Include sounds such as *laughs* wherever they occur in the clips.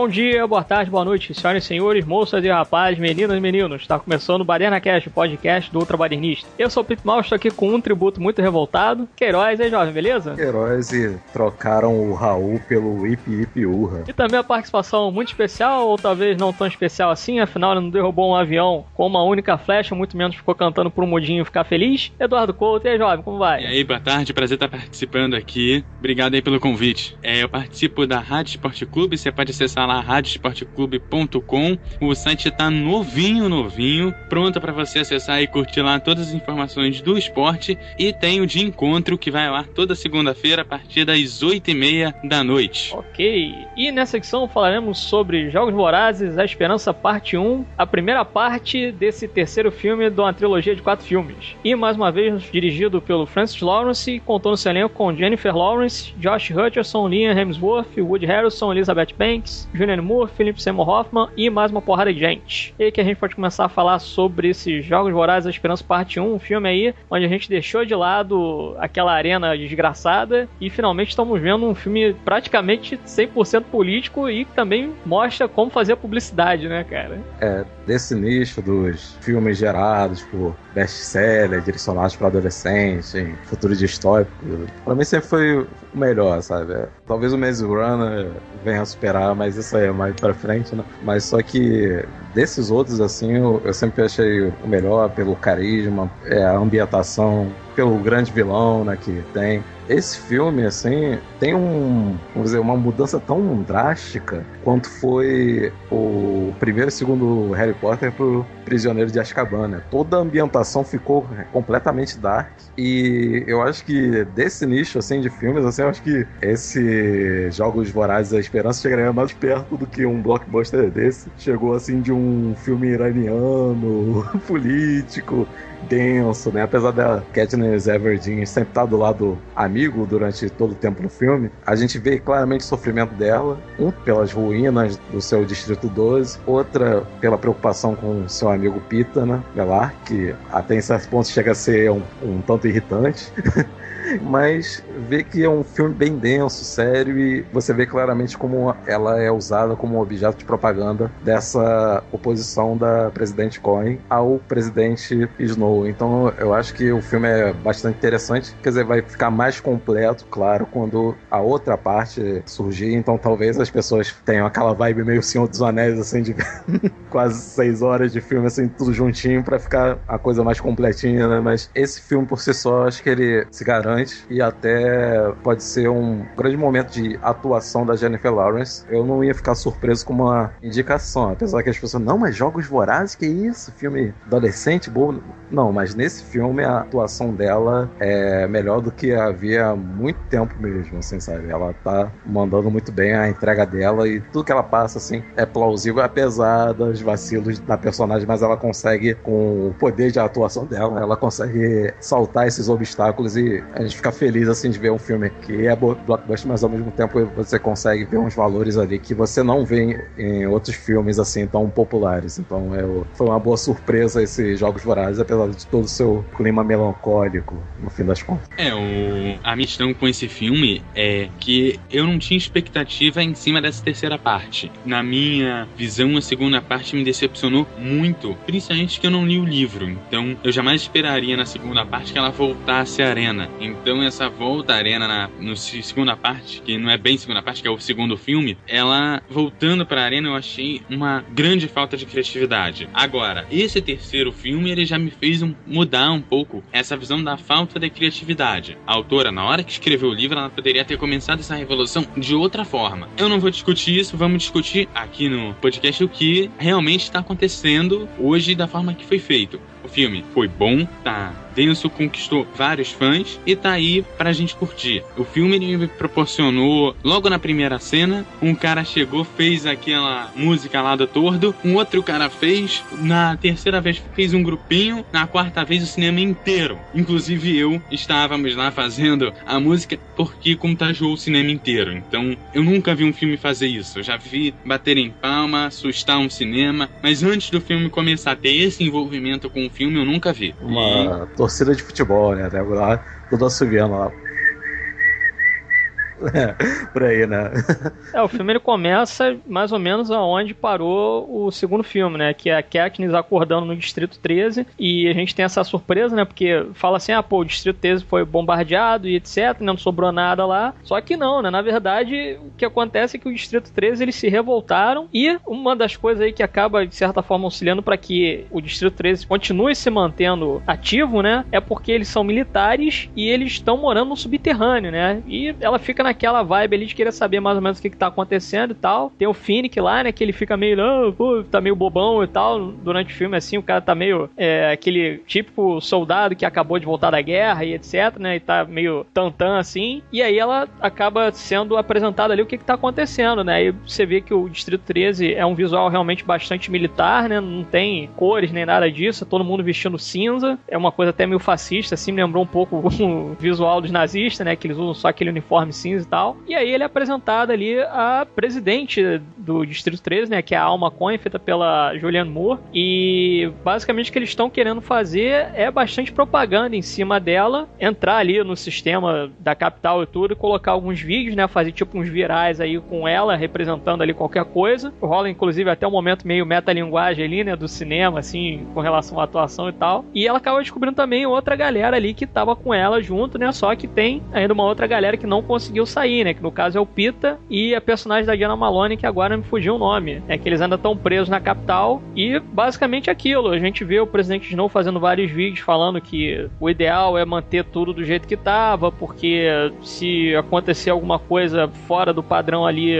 Bom dia, boa tarde, boa noite, senhoras e senhores, moças e rapazes, meninas e meninos. Está começando o Baderna Cast, o podcast do Ultra Badernista. Eu sou o Pip Mal, estou aqui com um tributo muito revoltado. Queiroz, aí, jovem, beleza? Queiroz e trocaram o Raul pelo Ip Ip Urra. E também a participação muito especial, ou talvez não tão especial assim, afinal ele não derrubou um avião com uma única flecha, muito menos ficou cantando por um modinho ficar feliz. Eduardo Couto, e aí, jovem, como vai? E aí, boa tarde, prazer estar participando aqui. Obrigado aí pelo convite. É, eu participo da Rádio Esporte Clube, você pode acessar lá radioesporteclube.com. O site está novinho, novinho, pronto para você acessar e curtir lá todas as informações do esporte. E tem o de encontro que vai lá toda segunda-feira a partir das 8h30 da noite. Ok. E nessa edição falaremos sobre Jogos Vorazes, A Esperança Parte 1, a primeira parte desse terceiro filme de uma trilogia de quatro filmes. E mais uma vez dirigido pelo Francis Lawrence, contou no seu elenco com Jennifer Lawrence, Josh Hutcherson, Liam Hemsworth, Woody Harrelson, Elizabeth Banks, Julianne Moore, Philip Seymour Hoffman e mais uma porrada de gente. E aí que a gente pode começar a falar sobre esses Jogos Vorazes da Esperança Parte 1, um filme aí onde a gente deixou de lado aquela arena desgraçada e finalmente estamos vendo um filme praticamente 100% político e também mostra como fazer a publicidade, né, cara? É, desse nicho dos filmes gerados por best-seller, direcionados para adolescentes, em futuro distópico, pra mim sempre foi o melhor, sabe? É, talvez o Maze Runner venha a superar, mas isso aí é mais pra frente, né? Mas só que desses outros, assim, eu, eu sempre achei o melhor pelo carisma, é, a ambientação, pelo grande vilão né, que tem. Esse filme, assim, tem um, vamos dizer, uma mudança tão drástica quanto foi o primeiro e segundo Harry Potter pro Prisioneiro de Azkaban, né? Toda a ambientação ficou completamente dark e eu acho que desse nicho, assim, de filmes, assim, eu acho que esse Jogos Vorazes da Esperança chegaria mais perto do que um blockbuster desse. Chegou, assim, de um filme iraniano, *laughs* político, denso, né? Apesar da Katniss Everdeen sempre estar do lado amigo durante todo o tempo no filme, a gente vê claramente o sofrimento dela, um pelas ruínas do seu Distrito 12, outra pela preocupação com seu amigo Pita, né? Galar, que até em certos pontos chega a ser um, um tanto irritante. *laughs* mas vê que é um filme bem denso, sério, e você vê claramente como ela é usada como objeto de propaganda dessa oposição da presidente Cohen ao presidente Snow. Então eu acho que o filme é bastante interessante, quer dizer, vai ficar mais completo, claro, quando a outra parte surgir, então talvez as pessoas tenham aquela vibe meio Senhor dos Anéis, assim, de *laughs* quase seis horas de filme, assim, tudo juntinho, para ficar a coisa mais completinha, né? Mas esse filme por si só, acho que ele se garante e até pode ser um grande momento de atuação da Jennifer Lawrence. Eu não ia ficar surpreso com uma indicação, apesar que as pessoas, não, mas Jogos Vorazes, que isso? Filme adolescente, bom. Não, mas nesse filme a atuação dela é melhor do que havia muito tempo mesmo, assim, sabe? Ela tá mandando muito bem a entrega dela e tudo que ela passa, assim, é plausível, apesar dos vacilos da personagem, mas ela consegue, com o poder de atuação dela, ela consegue saltar esses obstáculos e a gente fica feliz, assim, de ver um filme que é blockbuster, mas ao mesmo tempo você consegue ver uns valores ali que você não vê em outros filmes, assim, tão populares. Então, é, foi uma boa surpresa esses Jogos Vorazes, apesar de todo o seu clima melancólico, no fim das contas. É, o... a questão com esse filme é que eu não tinha expectativa em cima dessa terceira parte. Na minha visão, a segunda parte me decepcionou muito, principalmente que eu não li o livro. Então, eu jamais esperaria na segunda parte que ela voltasse à arena. Então, essa volta à arena na no segunda parte, que não é bem segunda parte, que é o segundo filme, ela voltando para a arena eu achei uma grande falta de criatividade. Agora, esse terceiro filme ele já me fez um, mudar um pouco essa visão da falta de criatividade. A autora, na hora que escreveu o livro, ela poderia ter começado essa revolução de outra forma. Eu não vou discutir isso, vamos discutir aqui no podcast o que realmente está acontecendo hoje da forma que foi feito. O filme foi bom, tá denso, conquistou vários fãs e tá aí pra gente curtir. O filme me proporcionou, logo na primeira cena, um cara chegou, fez aquela música lá do Tordo, um outro cara fez, na terceira vez fez um grupinho, na quarta vez o cinema inteiro. Inclusive eu estávamos lá fazendo a música porque contagiou o cinema inteiro. Então eu nunca vi um filme fazer isso. Eu já vi bater em palma, assustar um cinema, mas antes do filme começar a ter esse envolvimento com o filme, eu nunca vi. Uma e torcida de futebol, né? Lá, todo assobiando lá. *laughs* Por aí, né? *laughs* É, o filme ele começa mais ou menos aonde parou o segundo filme, né? Que é a Katniss acordando no Distrito 13 e a gente tem essa surpresa, né? Porque fala assim, ah, pô, o Distrito 13 foi bombardeado e etc, não sobrou nada lá. Só que não, né? Na verdade, o que acontece é que o Distrito 13 eles se revoltaram e uma das coisas aí que acaba, de certa forma, auxiliando para que o Distrito 13 continue se mantendo ativo, né? É porque eles são militares e eles estão morando no subterrâneo, né? E ela fica naquela vibe ali de querer saber mais ou menos o que, que tá acontecendo e tal. Tem o Finnick lá, né? Que ele fica meio, oh, pô, tá meio bobão e tal. Durante o filme, assim, o cara tá meio é, aquele típico soldado que acabou de voltar da guerra e etc, né? E tá meio tantã assim. E aí ela acaba sendo apresentada ali o que, que tá acontecendo, né? E você vê que o Distrito 13 é um visual realmente bastante militar, né? Não tem cores nem nada disso, é todo mundo vestindo cinza. É uma coisa até meio fascista, assim, me lembrou um pouco *laughs* o visual dos nazistas, né? Que eles usam só aquele uniforme cinza e tal. E aí ele é apresentado ali a presidente do Distrito 13, né? Que é a Alma Cohen, feita pela Julianne Moore. E basicamente o que eles estão querendo fazer é bastante propaganda em cima dela, entrar ali no sistema da capital e tudo, e colocar alguns vídeos, né? Fazer tipo uns virais aí com ela, representando ali qualquer coisa. Rola, inclusive, até um momento meio metalinguagem ali, né? Do cinema, assim, com relação à atuação e tal. E ela acaba descobrindo também outra galera ali que tava com ela junto, né? Só que tem ainda uma outra galera que não conseguiu sair, né? Que no caso é o Pita e a personagem da Diana Malone, que agora me fugiu o nome. É que eles ainda estão presos na capital e basicamente aquilo. A gente vê o presidente Snow fazendo vários vídeos falando que o ideal é manter tudo do jeito que tava, porque se acontecer alguma coisa fora do padrão ali,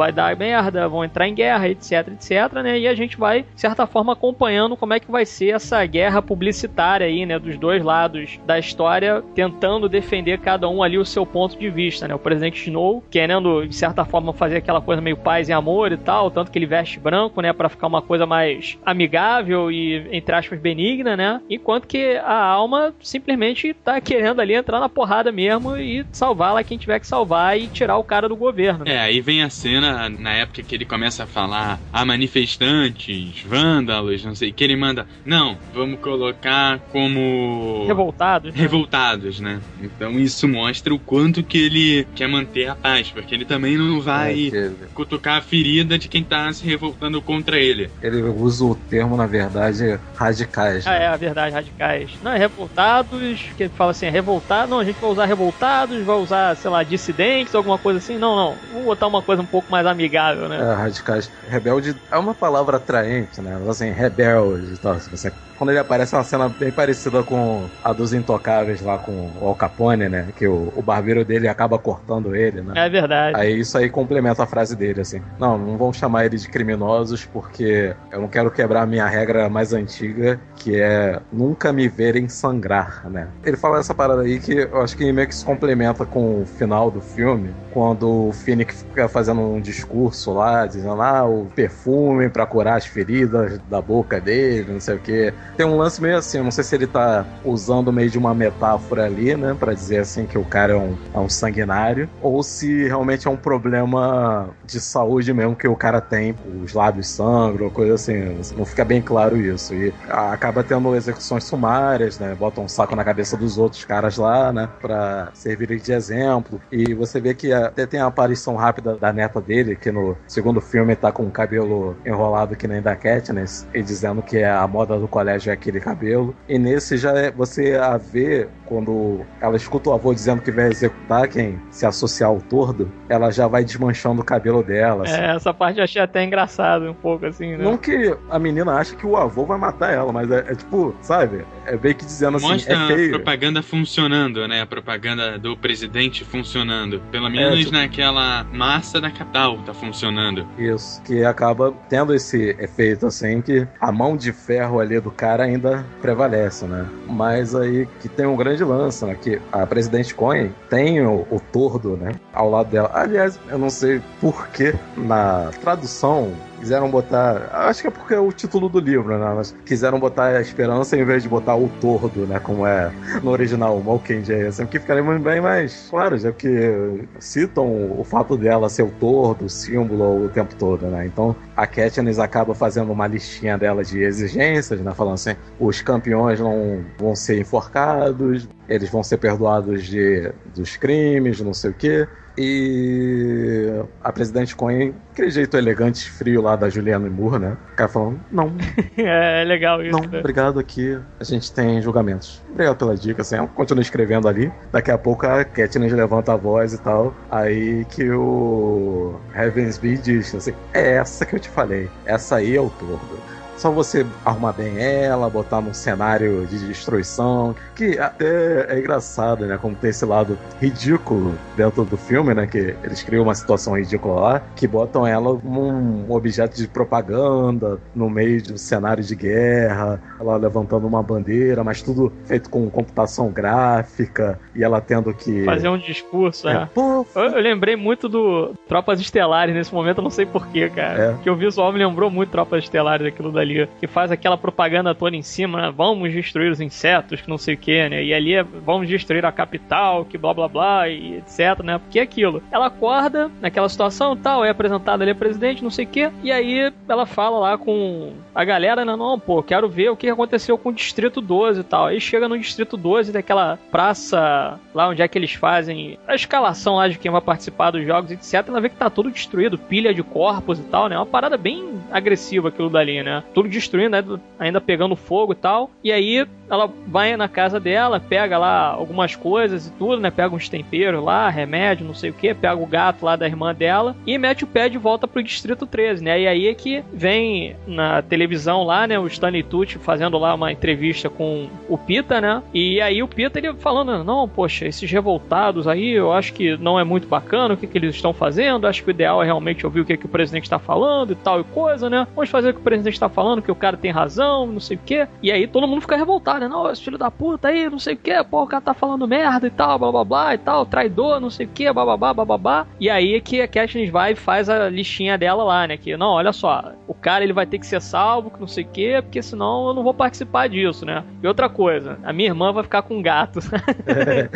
vai dar merda, vão entrar em guerra, etc, etc, né? E a gente vai, de certa forma, acompanhando como é que vai ser essa guerra publicitária aí, né? Dos dois lados da história, tentando defender cada um ali o seu ponto de vista, né? O presidente Snow querendo, de certa forma, fazer aquela coisa meio paz e amor e tal, tanto que ele veste branco, né? Pra ficar uma coisa mais amigável e, entre aspas, benigna, né? Enquanto que a alma simplesmente tá querendo ali entrar na porrada mesmo e salvar lá quem tiver que salvar e tirar o cara do governo. Né? É, aí vem a cena, na época que ele começa a falar a manifestantes, vândalos, não sei, que ele manda, não, vamos colocar como... Revoltados. Né? Revoltados, né? Então isso mostra o quanto que ele quer manter a paz, porque ele também não vai é, cutucar a ferida de quem tá se revoltando contra ele. Ele usa o termo, na verdade, radicais. Né? Ah, é, a verdade, radicais. Não, é revoltados, que ele fala assim, é revoltado, não, a gente vai usar revoltados, vai usar, sei lá, dissidentes, alguma coisa assim. Não, não, vamos botar uma coisa um pouco mais amigável, né? É, radicais. Rebelde é uma palavra atraente, né? Assim, rebelde e tal. Você quando ele aparece é uma cena bem parecida com a dos Intocáveis lá com o Al Capone, né? Que o, o barbeiro dele acaba cortando ele, né? É verdade. Aí isso aí complementa a frase dele, assim. Não, não vão chamar ele de criminosos porque eu não quero quebrar a minha regra mais antiga, que é nunca me verem sangrar, né? Ele fala essa parada aí que eu acho que meio que se complementa com o final do filme, quando o Phoenix fica fazendo um discurso lá, dizendo, ah, o perfume para curar as feridas da boca dele, não sei o que tem um lance meio assim, não sei se ele tá usando meio de uma metáfora ali, né, para dizer assim que o cara é um, é um sanguinário, ou se realmente é um problema de saúde mesmo que o cara tem, os lábios sangram, coisa assim, não fica bem claro isso. E acaba tendo execuções sumárias, né, bota um saco na cabeça dos outros caras lá, né, pra servirem de exemplo. E você vê que até tem a aparição rápida da neta dele, que no segundo filme tá com o cabelo enrolado que nem da Katniss, e dizendo que é a moda do colégio aquele cabelo. E nesse já é, você a vê quando ela escuta o avô dizendo que vai executar quem se associar ao tordo, ela já vai desmanchando o cabelo dela. Assim. É, essa parte eu achei até engraçado um pouco assim, né? Não que a menina acha que o avô vai matar ela, mas é, é tipo, sabe? É bem que dizendo assim, Mostra é feio. a propaganda funcionando, né? A propaganda do presidente funcionando. Pelo é, menos é, tipo... naquela massa da capital tá funcionando. Isso, que acaba tendo esse efeito assim que a mão de ferro ali do cara ainda prevalece, né? Mas aí que tem um grande lance, né? Que a presidente Cohen tem o, o tordo, né? Ao lado dela. Aliás, eu não sei por que na tradução quiseram botar. Acho que é porque é o título do livro, né? Mas quiseram botar a esperança em vez de botar o tordo, né? Como é no original, o Mockingjay, assim, que ficaria bem mais claro, já que citam o fato dela ser o tordo, o símbolo o tempo todo, né? Então a Katniss acaba fazendo uma listinha dela de exigências, né? Falando assim: os campeões não vão ser enforcados, eles vão ser perdoados de, dos crimes, não sei o quê. E a presidente Cohen, aquele jeito elegante, frio lá da Juliana Moore, né? O cara falando, não. *laughs* é, é legal isso. Não, né? obrigado aqui. A gente tem julgamentos. Obrigado pela dica, assim. Continua escrevendo ali. Daqui a pouco a Katniss levanta a voz e tal. Aí que o Heavensby diz assim: É essa que eu te falei. Essa aí é o tordo. Só você arrumar bem ela, botar num cenário de destruição, que até é engraçado, né? Como tem esse lado ridículo dentro do filme, né? Que eles criam uma situação ridícula lá, que botam ela como um objeto de propaganda no meio de um cenário de guerra, ela levantando uma bandeira, mas tudo feito com computação gráfica e ela tendo que. Fazer um discurso, é. é. Pô, eu, eu, lembrei muito do Tropas Estelares nesse momento, eu não sei porquê, cara. É. Que o visual me lembrou muito Tropas Estelares, aquilo dali ali, que faz aquela propaganda toda em cima, né? Vamos destruir os insetos, que não sei o que, né? E ali é, vamos destruir a capital, que blá blá blá, e etc, né? Porque é aquilo. Ela acorda naquela situação tal, é apresentada ali a presidente, não sei o que, e aí ela fala lá com a galera, né? Não, pô, quero ver o que aconteceu com o Distrito 12 e tal. Aí chega no Distrito 12, daquela praça lá onde é que eles fazem a escalação lá de quem vai participar dos jogos, etc. Ela vê que tá tudo destruído, pilha de corpos e tal, né? Uma parada bem agressiva aquilo dali, né? Destruindo, né? ainda pegando fogo e tal. E aí ela vai na casa dela, pega lá algumas coisas e tudo, né? Pega uns temperos lá, remédio, não sei o que, pega o gato lá da irmã dela e mete o pé de volta pro Distrito 13, né? E aí é que vem na televisão lá, né? O Stanley Tucci fazendo lá uma entrevista com o Pita, né? E aí o Pita ele falando: não, poxa, esses revoltados aí eu acho que não é muito bacana o que, que eles estão fazendo, acho que o ideal é realmente ouvir o que, que o presidente está falando e tal e coisa, né? Vamos fazer o que o presidente está falando, que o cara tem razão, não sei o que. E aí todo mundo fica revoltado, né? Não, esse filho da puta aí, não sei o que, pô, o cara tá falando merda e tal, blá blá blá e tal, traidor, não sei o que, bababá, bababá. E aí é que a Katniss vai e faz a listinha dela lá, né? Que, não, olha só, o cara ele vai ter que ser salvo, que não sei o que, porque senão eu não vou participar disso, né? E outra coisa, a minha irmã vai ficar com um gato. *laughs* é,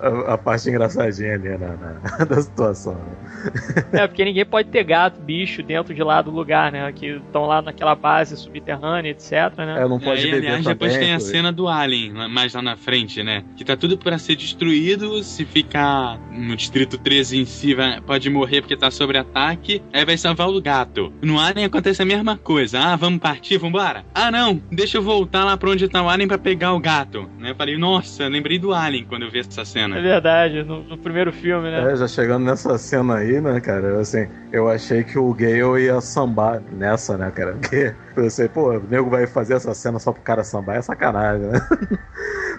a, a, parte engraçadinha ali na, na *laughs* da situação. Né? É, porque ninguém pode ter gato, bicho dentro de lá do lugar, né? Que estão lá naquela base subterrânea, etc, né? É, não pode é, beber aliás, também, depois tem a cena do Alien, mais lá na frente, né? Que tá tudo para ser destruído, se ficar no Distrito 13 em si, vai, pode morrer porque tá sob ataque, aí vai salvar o gato. No Alien acontece a mesma coisa. Ah, vamos partir, vambora? Ah, não, deixa eu voltar lá pra onde tá o Alien pra pegar o gato. Né? Eu falei, nossa, lembrei do Alien quando eu vi essa cena. É verdade, no, no primeiro filme, né? É, já chegando nessa cena aí, né, cara, assim, eu achei que o Gale ia sambar nessa, né, cara? *laughs* Porque pensei, pô, o nego vai fazer essa cena só pro cara sambar, é sacanagem, né? *laughs*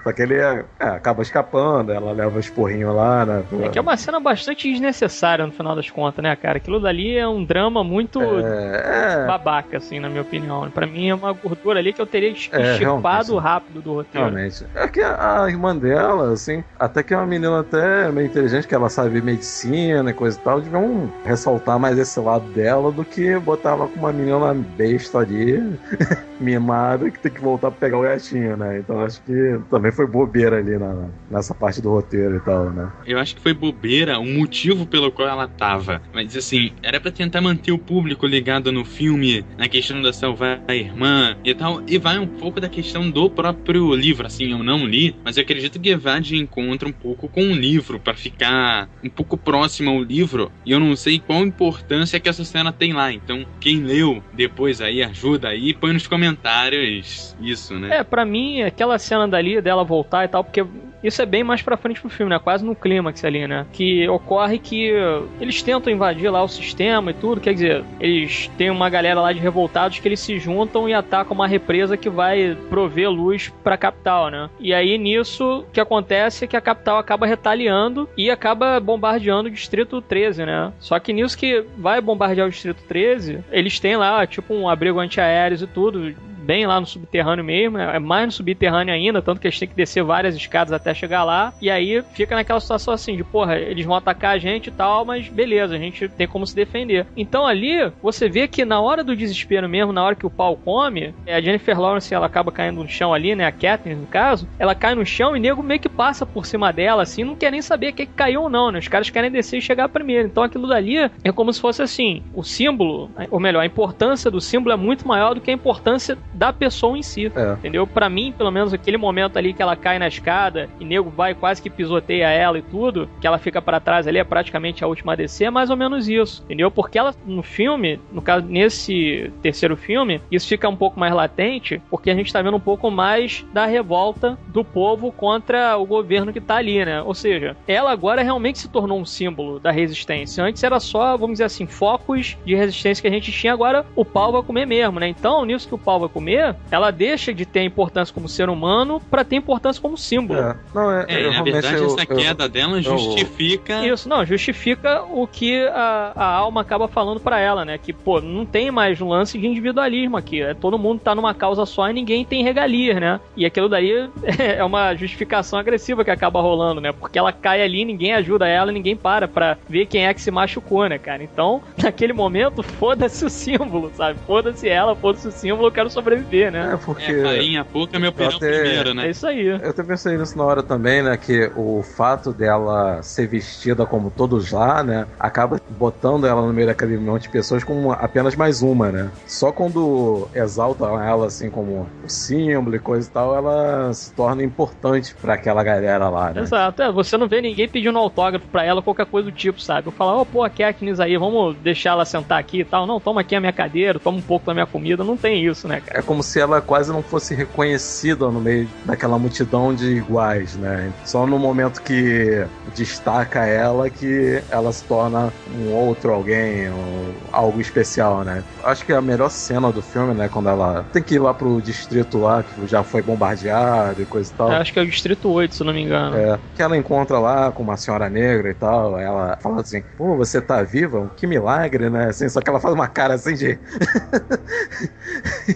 Só que ele é, é, acaba escapando, ela leva os porrinhos lá, né? É que é uma cena bastante desnecessária no final das contas, né, cara? Aquilo dali é um drama muito é, é... babaca, assim, na minha opinião. Pra mim é uma gordura ali que eu teria extirpado é, rápido do roteiro. Realmente. É que a, a, irmã dela, assim, até que é uma menina até meio inteligente, que ela sabe medicina e coisa e tal, deviam ressaltar mais esse lado dela do que botar ela com uma menina besta ali, *laughs* mimada, que tem que voltar pra pegar o gatinho, né? Então acho que também foi bobeira ali na, nessa parte do roteiro e tal, né? Eu acho que foi bobeira o motivo pelo qual ela tava. Mas assim, era para tentar manter o público ligado no filme, na questão da salvar a irmã e tal. E vai um pouco da questão do próprio livro. Assim, eu não li, mas eu acredito que vai de encontro um pouco com o livro, para ficar um pouco próximo ao livro. E eu não sei qual importância que essa cena tem lá. Então, quem leu depois aí, ajuda aí, põe nos comentários isso, né? É, para mim, aquela cena dali dela voltar e tal, porque isso é bem mais pra frente pro filme, né? Quase no clímax ali, né? Que ocorre que eles tentam invadir lá o sistema e tudo, quer dizer, eles têm uma galera lá de revoltados que eles se juntam e atacam uma represa que vai prover luz pra capital, né? E aí nisso, o que acontece é que a capital acaba retaliando e acaba bombardeando o Distrito 13, né? Só que nisso que vai bombardear o Distrito 13, eles têm lá, tipo, um abrigo antiaéreos e tudo, bem lá no subterrâneo mesmo, é mais no subterrâneo ainda, tanto que gente tem que descer várias escadas até chegar lá, e aí fica naquela situação assim de, porra, eles vão atacar a gente e tal, mas beleza, a gente tem como se defender. Então ali, você vê que na hora do desespero mesmo, na hora que o pau come, a Jennifer Lawrence, ela acaba caindo no chão ali, né, a Katniss no caso, ela cai no chão e o nego meio que passa por cima dela, assim, não quer nem saber que, que caiu ou não, né, os caras querem descer e chegar primeiro. Então aquilo dali é como se fosse assim, o símbolo, ou melhor, a importância do símbolo é muito maior do que a importância da pessoa em si. É. Entendeu? Pra mim, pelo menos aquele momento ali que ela cai na escada e nego vai quase que pisoteia ela e tudo, que ela fica para trás ali, é praticamente a última a descer, é mais ou menos isso. Entendeu? Porque ela, no filme, no caso, nesse terceiro filme, isso fica um pouco mais latente, porque a gente tá vendo um pouco mais da revolta do povo contra o governo que tá ali, né? Ou seja, ela agora realmente se tornou um símbolo da resistência. Antes era só, vamos dizer assim, focos de resistência que a gente tinha, agora o pau vai comer mesmo, né? Então, nisso que o pau vai comer, ela deixa de ter importância como ser humano para ter importância como símbolo. É. Não, é, É, eu, na verdade, eu- essa eu- queda dela justifica. Isso, não, justifica o que a, a alma acaba falando pra ela, né? Que, pô, não tem mais um lance de individualismo aqui. É, todo mundo tá numa causa só e ninguém tem regalias, né? E aquilo daí *laughs* é uma justificação agressiva que acaba rolando, né? Porque ela cai ali, ninguém ajuda ela, ninguém para pra ver quem é que se machucou, né, cara? Então, *laughs* naquele momento, foda-se o símbolo, sabe? Foda-se ela, foda-se o símbolo, eu quero sobreviver, né? É, porque. É, farinha pouca, meu opinião até- primeiro, É né? isso aí. Eu até pensei nisso na hora também, né? Que o fato dela ser vestida como todos lá, né? Acaba botando ela no meio daquele monte de pessoas como apenas mais uma, né? Só quando exaltam ela assim como o símbolo e coisa e tal, ela se torna importante pra aquela galera lá, né? Exato, é, você não vê ninguém pedindo autógrafo pra ela, qualquer coisa do tipo, sabe? Eu falar, ó, pô, a Katniss aí, vamos deixar ela sentar aqui e tal. Não, toma aqui a minha cadeira, toma um pouco da minha comida. Não tem isso, né, cara? É como se ela quase não fosse reconhecida no meio daquela multidão de iguais, né? Só no momento que destaca ela que ela se torna um outro alguém, ou algo especial, né? Acho que a melhor cena do filme, né, quando ela tem que ir lá pro distrito lá, que já foi bombardeado e coisa e tal. Eu acho que é o Distrito 8, se não me engano. É, que ela encontra lá com uma senhora negra e tal, ela fala assim, pô, você tá viva? Que milagre, né? Assim, só que ela faz uma cara assim de... *laughs*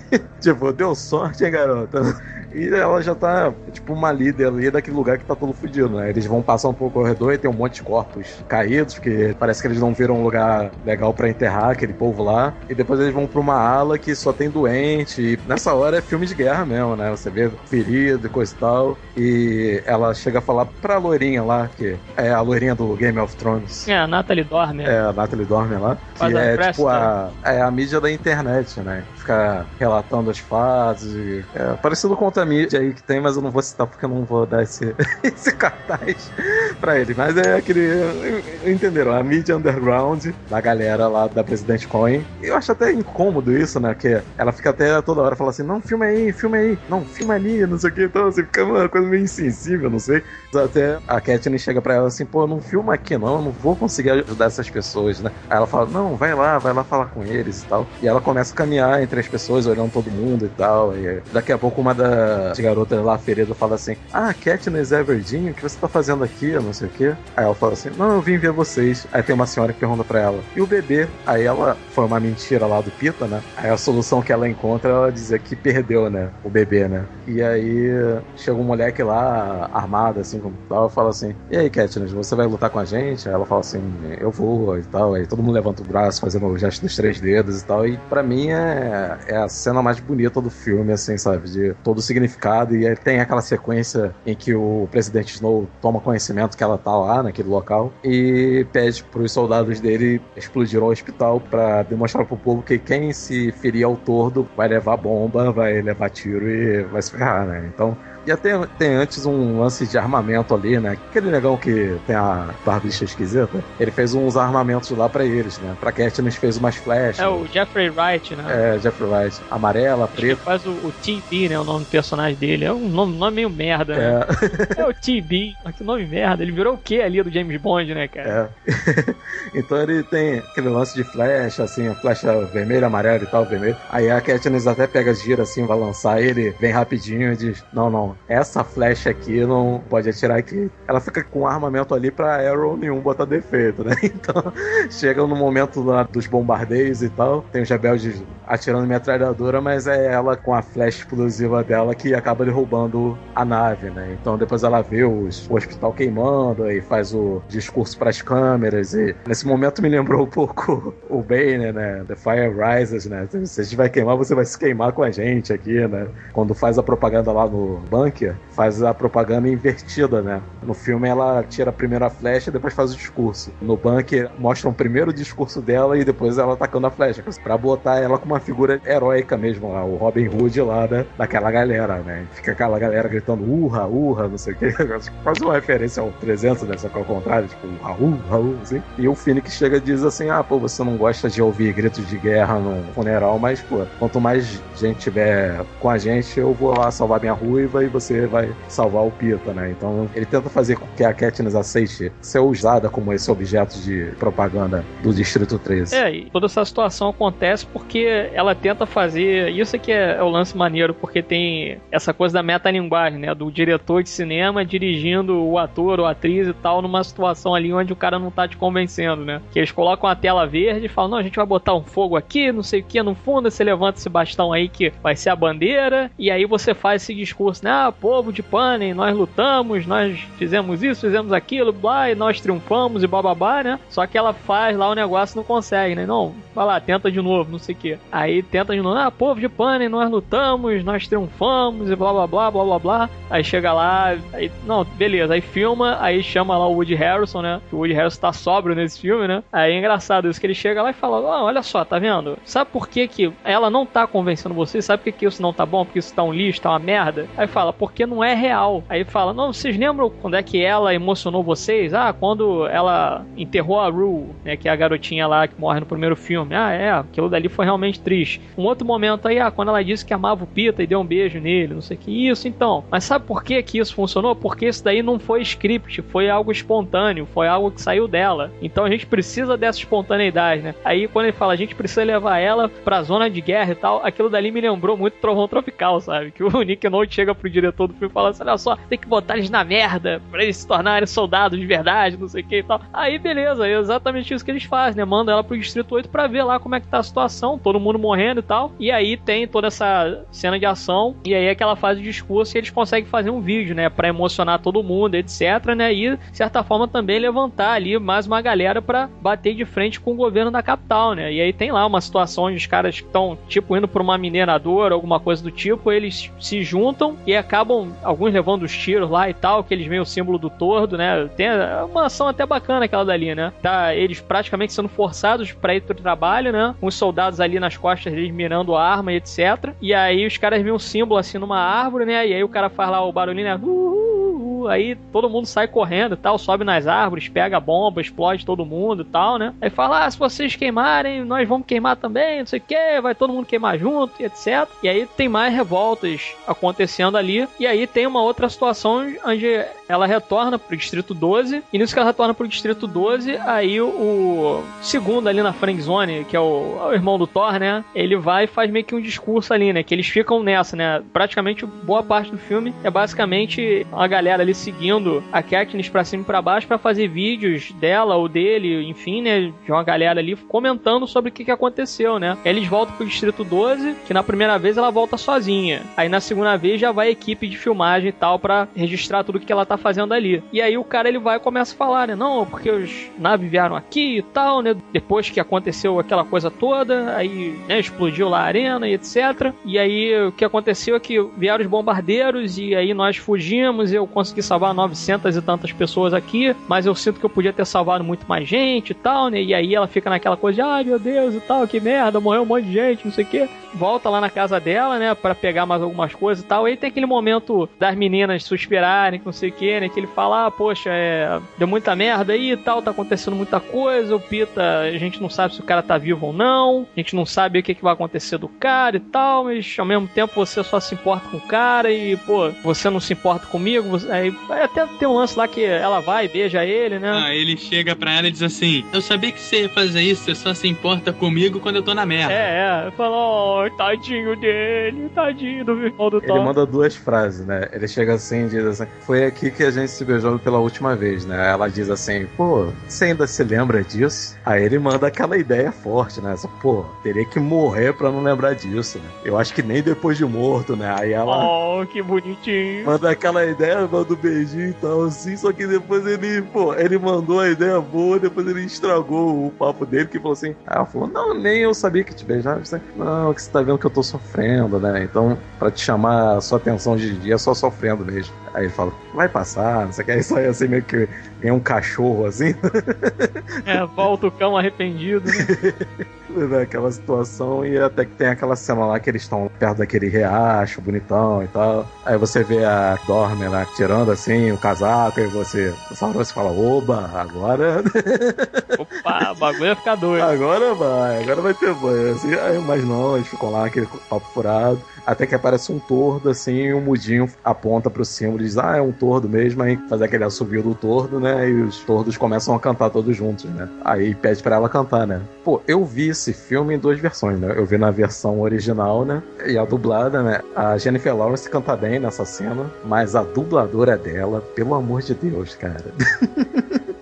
*laughs* tipo, deu sorte, hein, garota? *laughs* E ela já tá, tipo, uma líder ali daquele lugar que tá todo fudido, né? Eles vão passar um pouco o corredor e tem um monte de corpos caídos, porque parece que eles não viram um lugar legal pra enterrar aquele povo lá. E depois eles vão pra uma ala que só tem doente. E nessa hora é filme de guerra mesmo, né? Você vê ferido e coisa e tal. E ela chega a falar pra loirinha lá, que é a loirinha do Game of Thrones. É, a Natalie dorme. É, a Natalie Dormer lá. Faz Que é tipo a, é a mídia da internet, né? Fica relatando as fases. É, parecido com outra mídia aí que tem, mas eu não vou citar porque eu não vou dar esse, *laughs* esse cartaz pra ele. Mas é aquele. Entenderam? A mídia underground da galera lá da Presidente Coin. Eu acho até incômodo isso, né? Que ela fica até toda hora falando assim: não, filma aí, filma aí, não, filma ali, não sei o que. Então, assim, fica uma coisa meio insensível, não sei. Até a Katniss chega pra ela assim, pô, não filma aqui não, eu não vou conseguir ajudar essas pessoas, né? Aí ela fala, não, vai lá, vai lá falar com eles e tal. E ela começa a caminhar entre as pessoas, olhando todo mundo e tal. E daqui a pouco uma das garotas lá ferida fala assim, ah, Katniss é verdinho, o que você tá fazendo aqui, não sei o quê. Aí ela fala assim, não, eu vim ver vocês. Aí tem uma senhora que pergunta pra ela, e o bebê? Aí ela, foi uma mentira lá do Pita, né? Aí a solução que ela encontra, ela dizer que perdeu, né? O bebê, né? E aí chega um moleque lá, armado, assim, como tal, fala assim: E aí, Katniss, você vai lutar com a gente? Aí ela fala assim: Eu vou e tal. Aí todo mundo levanta o braço, fazendo o gesto dos três dedos e tal. E pra mim é, é a cena mais bonita do filme, assim, sabe? De todo o significado. E tem aquela sequência em que o presidente Snow toma conhecimento que ela tá lá naquele local e pede pros soldados dele explodir o hospital pra demonstrar pro povo que quem se ferir ao tordo vai levar bomba, vai levar tiro e vai se ferrar, né? Então e até tem antes um lance de armamento ali, né? Aquele negão que tem a barbicha esquisita, ele fez uns armamentos lá pra eles, né? Pra Katniss fez umas flechas. É o Jeffrey Wright, né? É, Jeffrey Wright. Amarela, Acho que preta. faz o, o TB, né? O nome do personagem dele. É um nome, nome meio merda, né? É, É o TB. Mas que nome merda. Ele virou o quê ali do James Bond, né, cara? é. *laughs* então ele tem aquele lance de flecha, assim, a flecha vermelha, amarela e tal, vermelho. Aí a Katniss até pega, gira assim, vai lançar ele, vem rapidinho e diz: Não, não, essa flecha aqui não pode atirar aqui. Ela fica com armamento ali pra Arrow nenhum botar defeito, né? *laughs* Então chega no momento lá dos bombardeios e tal, tem os rebeldes atirando metralhadora, mas é ela com a flecha explosiva dela que acaba derrubando a nave, né? Então depois ela vê os, o hospital queimando e faz o discurso pras câmeras e nesse momento me lembrou um pouco *laughs* o Bane, né? The Fire Rises, né? Se a gente vai queimar, você vai se queimar com a gente aqui, né? Quando faz a propaganda lá no faz a propaganda invertida, né? No filme ela tira a primeira flecha e depois faz o discurso. No bunker mostram primeiro o discurso dela e depois ela atacando a flecha, pra botar ela como uma figura heróica mesmo lá, o Robin Hood lá né? daquela galera, né? Fica aquela galera gritando urra, urra, não sei o *laughs* que, quase uma referência ao 300, né? Só que ao contrário, tipo, Raul, Raul, assim. E o Phoenix chega e diz assim: ah, pô, você não gosta de ouvir gritos de guerra num funeral, mas, pô, quanto mais gente tiver com a gente, eu vou lá salvar minha ruiva e você vai salvar o Pita, né? Então ele tenta fazer com que a Katniss aceite ser usada como esse objeto de propaganda do Distrito 13. É, e toda essa situação acontece porque ela tenta fazer. Isso aqui é, é o lance maneiro, porque tem essa coisa da metalinguagem, né? Do diretor de cinema dirigindo o ator ou atriz e tal numa situação ali onde o cara não tá te convencendo, né? Que eles colocam a tela verde e falam: não, a gente vai botar um fogo aqui, não sei o que, no fundo você levanta esse bastão aí que vai ser a bandeira, e aí você faz esse discurso, né? Povo de Panem, nós lutamos, nós fizemos isso, fizemos aquilo, blá, e nós triunfamos e bababá, né? Só que ela faz lá o negócio não consegue, né? Não, vai lá, tenta de novo, não sei o que. Aí tenta de novo, ah, povo de Panem, nós lutamos, nós triunfamos e blá blá blá blá blá blá. Aí chega lá, aí, não, beleza, aí filma, aí chama lá o Woody Harrison, né? O Woody Harrison tá sóbrio nesse filme, né? Aí é engraçado isso que ele chega lá e fala: ah, olha só, tá vendo? Sabe por que, que ela não tá convencendo você? Sabe por que, que isso não tá bom? Porque isso tá um lixo, tá uma merda? Aí fala, porque não é real. Aí fala, não, vocês lembram quando é que ela emocionou vocês? Ah, quando ela enterrou a Rue, né? Que é a garotinha lá que morre no primeiro filme. Ah, é, aquilo dali foi realmente triste. Um outro momento aí, ah, quando ela disse que amava o Pita e deu um beijo nele, não sei o que. Isso, então. Mas sabe por que que isso funcionou? Porque isso daí não foi script, foi algo espontâneo, foi algo que saiu dela. Então a gente precisa dessa espontaneidade, né? Aí quando ele fala, a gente precisa levar ela pra zona de guerra e tal, aquilo dali me lembrou muito Trovão Tropical, sabe? Que o *laughs* Nick Nolte chega pro diretor do filme e fala assim: olha só, tem que botar eles na merda pra eles se tornarem soldados de verdade, não sei o que e tal. Aí beleza, é exatamente isso que eles fazem, né? Manda ela pro Distrito 8 pra ver lá como é que tá a situação, todo mundo morrendo e tal. E aí tem toda essa cena de ação, e aí é que ela faz o discurso e eles conseguem fazer um vídeo, né? Pra emocionar todo mundo, etc, né? E, de certa forma, também levantar ali mais uma galera pra bater de frente com o governo da capital, né? E aí tem lá uma situação onde os caras estão, tipo, indo pra uma mineradora, alguma coisa do tipo, eles se juntam e acabam, alguns levando os tiros lá e tal, que eles veem o símbolo do tordo, né? Tem uma ação até bacana aquela dali, né? Tá eles praticamente sendo forçados para ir pro trabalho, né? Os soldados ali nas costas deles mirando a arma e etc. E aí os caras veem um símbolo assim numa árvore, né? E aí o cara faz lá o barulhinho, né? Uh, aí todo mundo sai correndo e tal, sobe nas árvores, pega a bomba, explode todo mundo e tal, né? Aí fala, ah, se vocês queimarem, nós vamos queimar também, não sei o que, vai todo mundo queimar junto, etc. E aí tem mais revoltas acontecendo ali, e aí tem uma outra situação onde ela retorna pro Distrito 12, e nisso que ela retorna pro Distrito 12, aí o, o segundo ali na Frank Zone, que é o, é o, irmão do Thor, né? Ele vai e faz meio que um discurso ali, né? Que eles ficam nessa, né? Praticamente boa parte do filme é basicamente a galera ali seguindo a Katniss pra cima e pra baixo para fazer vídeos dela ou dele, enfim, né? De uma galera ali comentando sobre o que, que aconteceu, né? Eles voltam pro Distrito 12, que na primeira vez ela volta sozinha. Aí na segunda vez já vai a equipe de filmagem e tal para registrar tudo que ela tá fazendo ali. E aí o cara ele vai e começa a falar, né? Não, porque os naves vieram aqui e tal, né? Depois que aconteceu aquela coisa toda, aí né, explodiu lá a arena e etc. E aí o que aconteceu é que vieram os bombardeiros e aí nós fugimos. Eu consegui salvar 900 e tantas pessoas aqui, mas eu sinto que eu podia ter salvado muito mais gente e tal, né? E aí ela fica naquela coisa de, ai meu Deus e tal, que merda, morreu um monte de gente, não sei o que. Volta lá na casa dela, né, para pegar mais algumas coisas e tal. E aí tem aquele momento das meninas suspirarem, não sei o que, né? Que ele fala, ah, poxa, é, deu muita merda aí e tal, tá acontecendo muita coisa. O Pita, a gente não sabe se o cara tá vivo ou não, a gente não sabe o que, que vai acontecer do cara e tal, mas ao mesmo tempo você só se importa com o cara e, pô, você não se importa comigo. Você, aí até tem um lance lá que ela vai, beija ele, né? Ah, ele chega pra ela e diz assim: Eu sabia que você ia fazer isso, você só se importa comigo quando eu tô na merda. É, é. Falou, oh, tadinho dele, tadinho do irmão do Thor. Ele manda duas frases, né? Ele chega assim e diz assim: Foi aqui que a gente se beijou pela última vez, né? Ela diz assim: Pô, você ainda se lembra disso? Aí ele manda aquela ideia forte, né? Pô, teria que morrer pra não lembrar disso, né? Eu acho que nem depois de morto, né? Aí ela. Oh, que bonitinho. Manda aquela ideia do beijinho e tal, assim, só que depois ele, pô, ele mandou a ideia boa, depois ele estragou o papo dele, que falou assim, ah, falou, não, nem eu sabia que te beijava, não, que você tá vendo que eu tô sofrendo, né, então, pra te chamar a sua atenção de dia, é só sofrendo mesmo. Aí ele fala, vai passar, não sei o que, aí sai assim meio que tem um cachorro assim. É, volta o cão arrependido, né? *laughs* Aquela situação e até que tem aquela cena lá que eles estão perto daquele riacho bonitão e tal. Aí você vê a Dorme lá tirando assim o casaco e você, você fala, oba, agora. *laughs* Opa, o bagulho vai ficar doido. Agora vai, agora vai ter banho. Assim, aí, mas não, eles ficam lá, aquele papo furado. Até que aparece um tordo assim e um mudinho aponta pro símbolo e diz, ah, é um tordo mesmo, aí faz aquele assobio do tordo, né? E os tordos começam a cantar todos juntos, né? Aí pede para ela cantar, né? Pô, eu vi esse filme em duas versões, né? Eu vi na versão original, né? E a dublada, né? A Jennifer Lawrence canta bem nessa cena, mas a dubladora dela, pelo amor de Deus, cara. *laughs*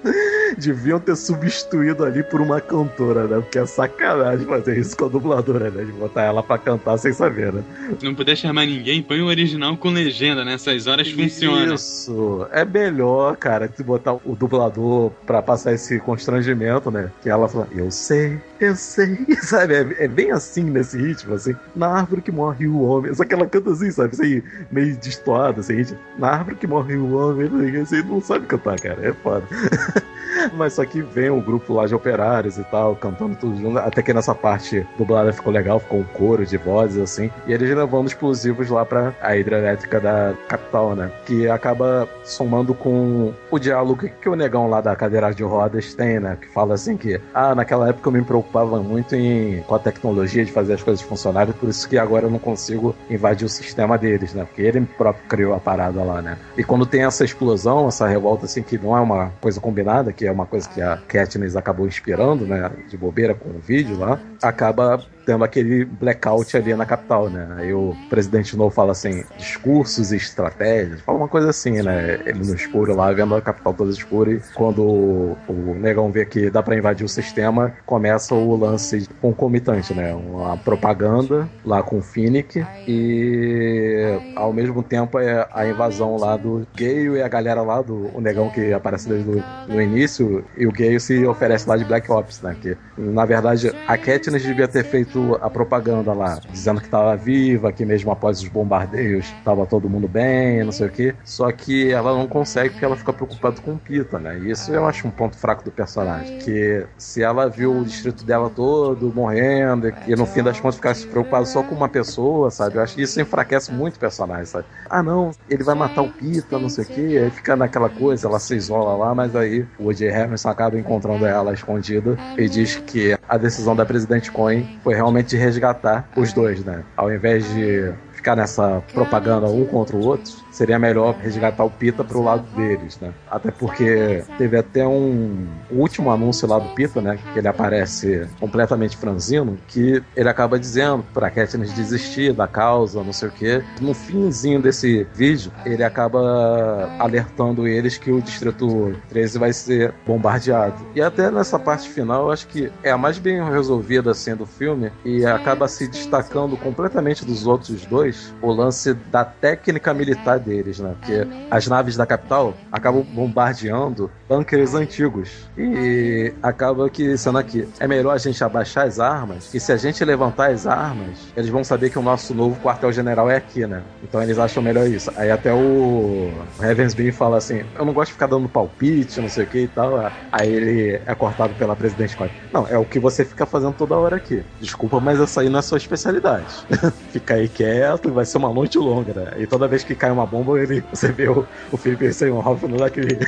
deviam ter substituído ali por uma cantora, né? Porque é sacanagem fazer isso com a dubladora, né? De botar ela pra cantar sem saber, né? Não puder chamar ninguém, põe o original com legenda, né? horas funciona. Isso. É melhor, cara, de botar o dublador pra passar esse constrangimento, né? Que ela fala, eu sei, eu sei, *laughs* sabe? É, é, bem assim nesse ritmo, assim. Na árvore que morre o homem. Só que ela canta assim, sabe? Assim, meio destoada, assim. Na árvore que morre o homem, *laughs* assim, não sabe cantar, cara. É foda. *laughs* *laughs* Mas só que vem um grupo lá de operários e tal, cantando tudo junto. Até que nessa parte dublada ficou legal, ficou um coro de vozes assim. E eles levando explosivos lá pra a hidrelétrica da capital, né? Que acaba somando com o diálogo que o negão lá da cadeira de rodas tem, né? Que fala assim que, ah, naquela época eu me preocupava muito em, com a tecnologia de fazer as coisas funcionarem, por isso que agora eu não consigo invadir o sistema deles, né? Porque ele próprio criou a parada lá, né? E quando tem essa explosão, essa revolta assim, que não é uma coisa combinada, que é uma coisa que a Katniss acabou inspirando, né, de bobeira com o vídeo lá, acaba tendo aquele blackout ali na capital, né? Aí o presidente novo fala assim, discursos e estratégias, fala uma coisa assim, né? Ele no escuro lá, vendo a capital toda escura e quando o, negão vê que dá para invadir o sistema, começa o lance concomitante, né? Uma propaganda lá com o Finnick e ao mesmo tempo é a invasão lá do Gale e a galera lá do o negão que aparece desde o no início e o Gale se oferece lá de Black Ops, né? Que na verdade a Katniss devia ter feito a propaganda lá, dizendo que estava viva, que mesmo após os bombardeios estava todo mundo bem, não sei o que. Só que ela não consegue porque ela fica preocupada com o Pita, né? E isso eu acho um ponto fraco do personagem. Que se ela viu o distrito dela todo morrendo e no fim das contas ficasse preocupada só com uma pessoa, sabe? Eu acho que isso enfraquece muito o personagem, sabe? Ah, não, ele vai matar o Pita, não sei o que. Aí fica naquela coisa, ela se isola lá, mas aí o O.J. Harrison acaba encontrando ela escondida e diz que a decisão da presidente Cohen foi realmente resgatar os dois, né? Ao invés de ficar nessa propaganda um contra o outro, seria melhor resgatar o Pita pro lado deles, né? Até porque teve até um, último anúncio lá do Pita, né? Que ele aparece completamente franzino, que ele acaba dizendo pra Katniss desistir da causa, não sei o quê. No finzinho desse vídeo, ele acaba alertando eles que o Distrito 13 vai ser bombardeado. E até nessa parte final, eu acho que é a mais bem resolvida assim do filme e acaba se destacando completamente dos outros dois o lance da técnica militar deles, né? Porque as naves da capital acabam bombardeando bunkers antigos. E acaba que, sendo aqui, é melhor a gente abaixar as armas, e se a gente levantar as armas, eles vão saber que o nosso novo quartel-general é aqui, né? Então eles acham melhor isso. Aí até o Ravensby fala assim: eu não gosto de ficar dando palpite, não sei o que e tal. Aí ele é cortado pela presidente Não, é o que você fica fazendo toda hora aqui. Desculpa, mas essa aí não é sua especialidade. *laughs* fica aí quieto, vai ser uma noite longa, né? E toda vez que cai uma bomba, ele, você vê o, o Felipe Seymour no daquele.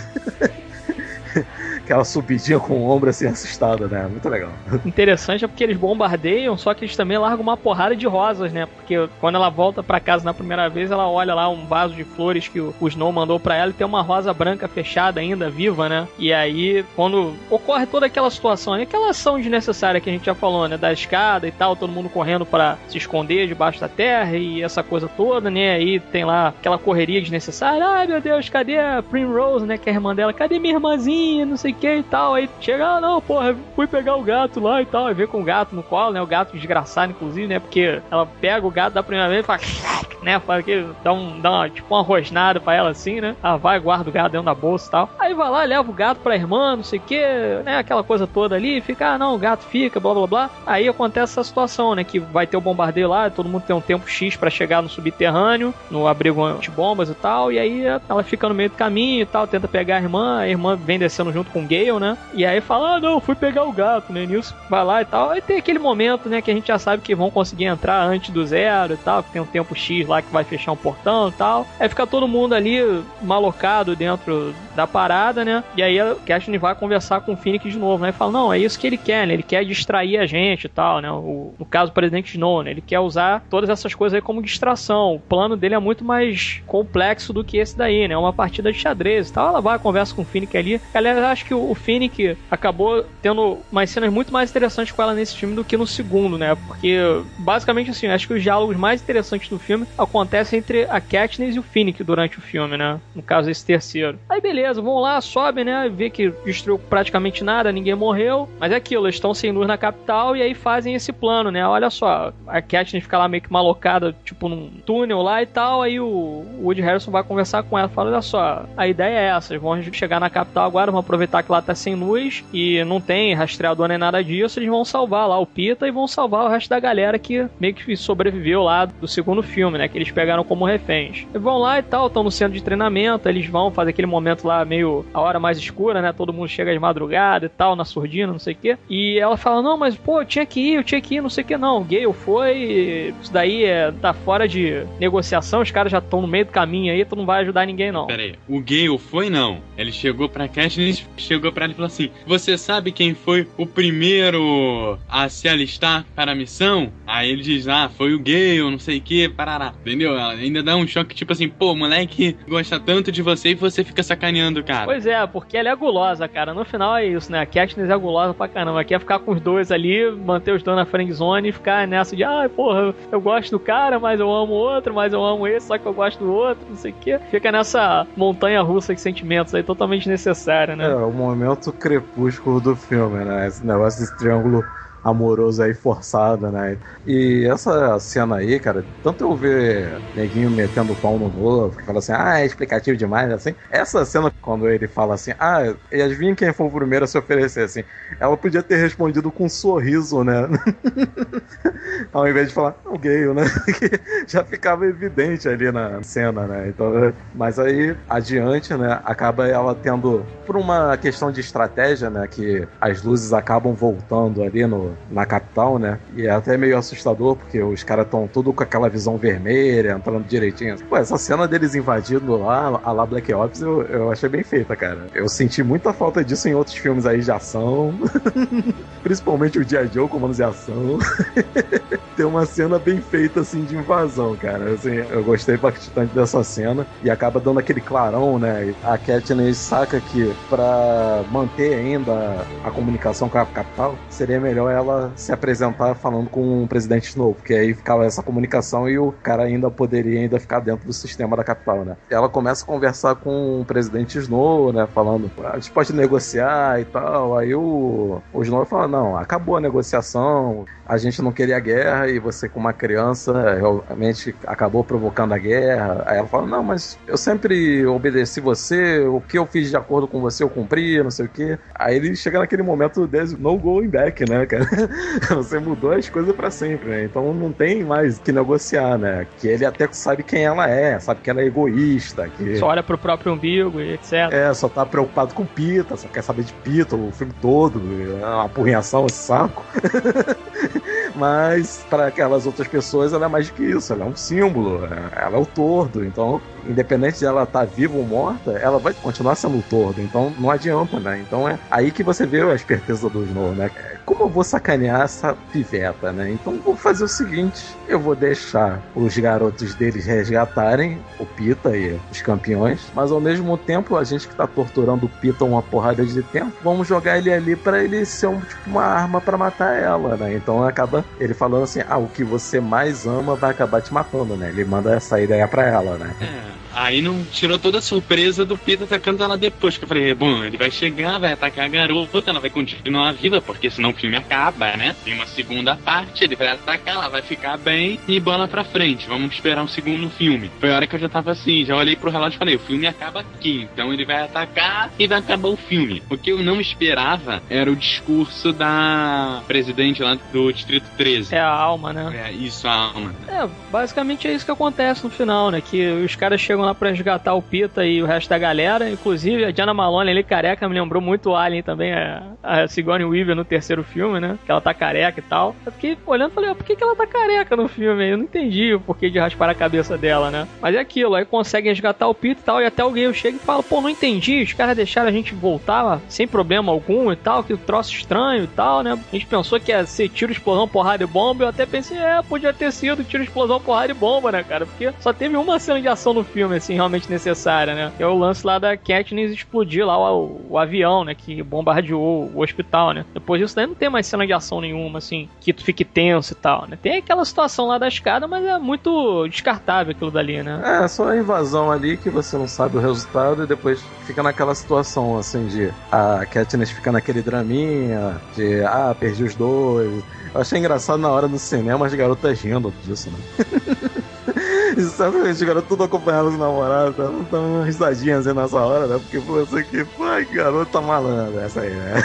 Aquela subidinha com o ombro assim assustado, né? Muito legal. *laughs* Interessante é porque eles bombardeiam, só que eles também largam uma porrada de rosas, né? Porque quando ela volta para casa na primeira vez, ela olha lá um vaso de flores que o, Snow mandou para ela e tem uma rosa branca fechada ainda, viva, né? E aí, quando ocorre toda aquela situação, aquela ação desnecessária que a gente já falou, né? Da escada e tal, todo mundo correndo para se esconder debaixo da terra e essa coisa toda, né? Aí tem lá aquela correria desnecessária. Ai meu Deus, cadê a Primrose, né? Que é a irmã dela? Cadê minha irmãzinha? Não sei o que e tal. Aí chega, ah, não, porra, fui pegar o gato lá e tal. Aí vê com o gato no colo, né? O gato desgraçado, inclusive, né? Porque ela pega o gato da primeira vez e fala. né? Fala que dá, um, dá uma, tipo uma rosnada pra ela assim, né? Ela vai, guarda o gato dentro da bolsa e tal. Aí vai lá, leva o gato pra irmã, não sei o que, né? Aquela coisa toda ali, fica, ah, não, o gato fica, blá blá blá. Aí acontece essa situação, né? Que vai ter o bombardeio lá, todo mundo tem um tempo X para chegar no subterrâneo, no abrigo anti-bombas e tal, e aí ela fica no meio do caminho e tal, tenta pegar a irmã, a irmã vem descendo junto com o Gale, né? E aí fala, ah, não, fui pegar o gato, né? Nilson vai lá e tal. Aí tem aquele momento, né, que a gente já sabe que vão conseguir entrar antes do zero e tal, que tem um tempo X lá que vai fechar um portão e tal. Aí fica todo mundo ali malocado dentro da parada, né? E aí a Katniss vai conversar com o Phoenix de novo, né? E fala, não, é isso que ele quer, né? Ele quer distrair a gente e tal, né? O, no caso, o presidente Snow, né? Ele quer usar todas essas coisas aí como distração. O plano dele é muito mais complexo do que esse daí, né? Uma partida de xadrez e tal. Ela vai, conversa com o Phoenix ali. Galera, acho que o Phoenix acabou tendo umas cenas muito mais interessantes com ela nesse filme do que no segundo, né? Porque, basicamente, assim, acho que os diálogos mais interessantes do filme acontecem entre a Katniss e o Phoenix durante o filme, né? No caso, esse terceiro. Aí, beleza, vão lá, sobe, né? Vê que destruiu praticamente nada, ninguém morreu. Mas é aquilo, eles estão sem luz na capital e aí fazem esse plano, né? Olha só, a Katniss fica lá meio que malocada, tipo, num túnel lá e tal. Aí o Woody Harrison vai conversar com ela, fala: Olha só, a ideia é essa, vão chegar na capital agora, vão aproveitar que lá tá sem luz e não tem rastreador nem nada disso, eles vão salvar lá o Pita e vão salvar o resto da galera que meio que sobreviveu lá do segundo filme, né? Que eles pegaram como reféns. E vão lá e tal, estão no centro de treinamento, eles vão fazer aquele momento lá meio a hora mais escura, né? Todo mundo chega de madrugada e tal, na surdina, não sei o quê. E ela fala: Não, mas pô, eu tinha que ir, eu tinha que ir, não sei o que, não. O Gale foi, isso daí é, tá fora de negociação, os caras já estão no meio do caminho aí, tu não vai ajudar ninguém, não. Pera aí, o Gale foi não. Ele chegou pra Katniss, chegou pra ela e falou assim: Você sabe quem foi o primeiro a se alistar para a missão? Aí ele diz: Ah, foi o Gale, não sei o que, parará. Entendeu? Ela ainda dá um choque, tipo assim, pô, moleque gosta tanto de você e você fica sacaneando, cara. Pois é, porque ela é gulosa, cara. No final é isso, né? A Katniss é gulosa pra caramba. Quer ficar com os dois ali, manter os dois na friend zone e ficar nessa de, ah, porra, eu gosto do cara, mas eu amo o outro, mas eu amo esse, só que eu gosto do outro, não sei o quê. Fica nessa montanha russa de sentimentos aí totalmente necessária, né? É, o momento crepúsculo do filme, né? Esse negócio desse triângulo amoroso aí forçado, né? E essa cena aí, cara, tanto eu ver neguinho metendo o pau no que fala assim, ah, é explicativo demais, assim. Essa cena, quando ele fala assim, ah, e adivinha quem foi o primeiro a se oferecer, assim. Ela podia ter respondido com um sorriso, né? *laughs* Ao invés de falar, o gay, né? *laughs* Já ficava evidente ali na cena, né? Então, mas aí, adiante, né? Acaba ela tendo, por uma questão de estratégia, né? Que as luzes acabam voltando ali no, na capital, né? E é até meio assustador, porque os caras estão tudo com aquela visão vermelha, entrando direitinho. Pô, essa cena deles invadindo lá, a lá Black Ops, eu, eu achei bem feita, cara. Eu senti muita falta disso em outros filmes aí de ação. *laughs* Principalmente o Dia Joe, comandos de ação. *laughs* Tem uma cena bem feita, assim, de invasão, cara. Assim, eu gostei bastante dessa cena. E acaba dando aquele clarão, né? A Katniss saca que pra manter ainda a comunicação com a capital, seria melhor ela se apresentar falando com um presidente novo, porque aí ficava essa comunicação e o cara ainda poderia ainda ficar dentro do sistema da capital, né? Ela começa a conversar com o presidente Snow, né? Falando, a gente pode negociar e tal. Aí o, o Snow fala, não, acabou a negociação, a gente não queria guerra e você com uma criança realmente acabou provocando a guerra. Aí ela fala, não, mas eu sempre obedeci você, o que eu fiz de acordo com você eu cumpri, não sei o quê. Aí ele chega naquele momento, no going back, né, cara? *laughs* Você mudou as coisas para sempre, né? Então não tem mais que negociar, né? Que ele até sabe quem ela é, sabe que ela é egoísta. Que... Só olha pro próprio umbigo e etc. É, só tá preocupado com Pita, só quer saber de Pita o filme todo, é uma apurrinhação, esse saco. *laughs* Mas para aquelas outras pessoas ela é mais do que isso, ela é um símbolo, é, ela é o tordo. Então, independente de ela estar tá viva ou morta, ela vai continuar sendo o tordo. Então não adianta, né? Então é aí que você vê a esperteza do Snow, né? Como eu vou sacanear essa piveta, né? Então vou fazer o seguinte: eu vou deixar os garotos deles resgatarem o Pita e os campeões, mas ao mesmo tempo a gente que tá torturando o Pita uma porrada de tempo, vamos jogar ele ali para ele ser um, tipo uma arma para matar ela, né? Então acaba ele falando assim: ah, o que você mais ama vai acabar te matando, né? Ele manda essa ideia pra ela, né? É. Aí não tirou toda a surpresa do Peter atacando ela depois. Que eu falei, bom, ele vai chegar, vai atacar a garota, ela vai continuar viva, porque senão o filme acaba, né? Tem uma segunda parte, ele vai atacar, ela vai ficar bem e bola pra frente. Vamos esperar um segundo filme. Foi a hora que eu já tava assim, já olhei pro relógio e falei, o filme acaba aqui, então ele vai atacar e vai acabar o filme. O que eu não esperava era o discurso da presidente lá do Distrito 13. É a alma, né? É, isso, a alma. É, basicamente é isso que acontece no final, né? Que os caras chegam lá pra resgatar o Pita e o resto da galera. Inclusive, a Diana Malone ali careca me lembrou muito o Alien também, a, Sigourney Weaver no terceiro filme, né? Que ela tá careca e tal. Eu fiquei olhando e falei, por que, que ela tá careca no filme? Eu não entendi o porquê de raspar a cabeça dela, né? Mas é aquilo, aí conseguem resgatar o Pita e tal, e até alguém chega e fala, pô, não entendi, os caras deixaram a gente voltar sem problema algum e tal, que troço estranho e tal, né? A gente pensou que ia ser tiro, explosão, porrada e bomba, eu até pensei, é, podia ter sido tiro, explosão, porrada e bomba, né, cara? Porque só teve uma cena de ação no filme, assim, realmente necessária, né? Que é o lance lá da Katniss explodir lá o, o avião, né? Que bombardeou o hospital, né? Depois disso daí não tem mais cena de ação nenhuma, assim, que tu fique tenso e tal, né? Tem aquela situação lá da escada, mas é muito descartável aquilo dali, né? É, só a invasão ali que você não sabe o resultado e depois fica naquela situação, assim, de a Katniss fica naquele draminha, de ah, perdi os dois. Eu achei engraçado na hora do cinema as garotas rindo disso, né? *laughs* Exatamente, os garotos tudo acompanhando os namorados, tá, dando risadinhas assim nessa hora, né? Porque foi assim que, ai, garota malandra, essa aí, né?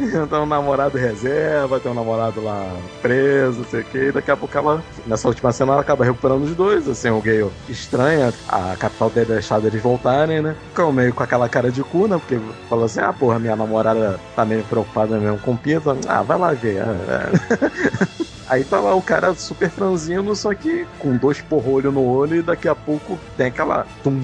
*laughs* então, um namorado reserva, tem um namorado lá preso, não sei o que, e daqui a pouco ela, nessa última cena, ela acaba recuperando os dois, assim, o Gale estranha a capital ter deixado eles voltarem, né? Ficam meio com aquela cara de cu, né? Porque falou assim, ah, porra, minha namorada tá meio preocupada mesmo com o Pita, ah, vai lá ver, é. *laughs* Aí tá lá o cara super franzino, só que com dois porrolhos no olho e daqui a pouco tem aquela. Tum,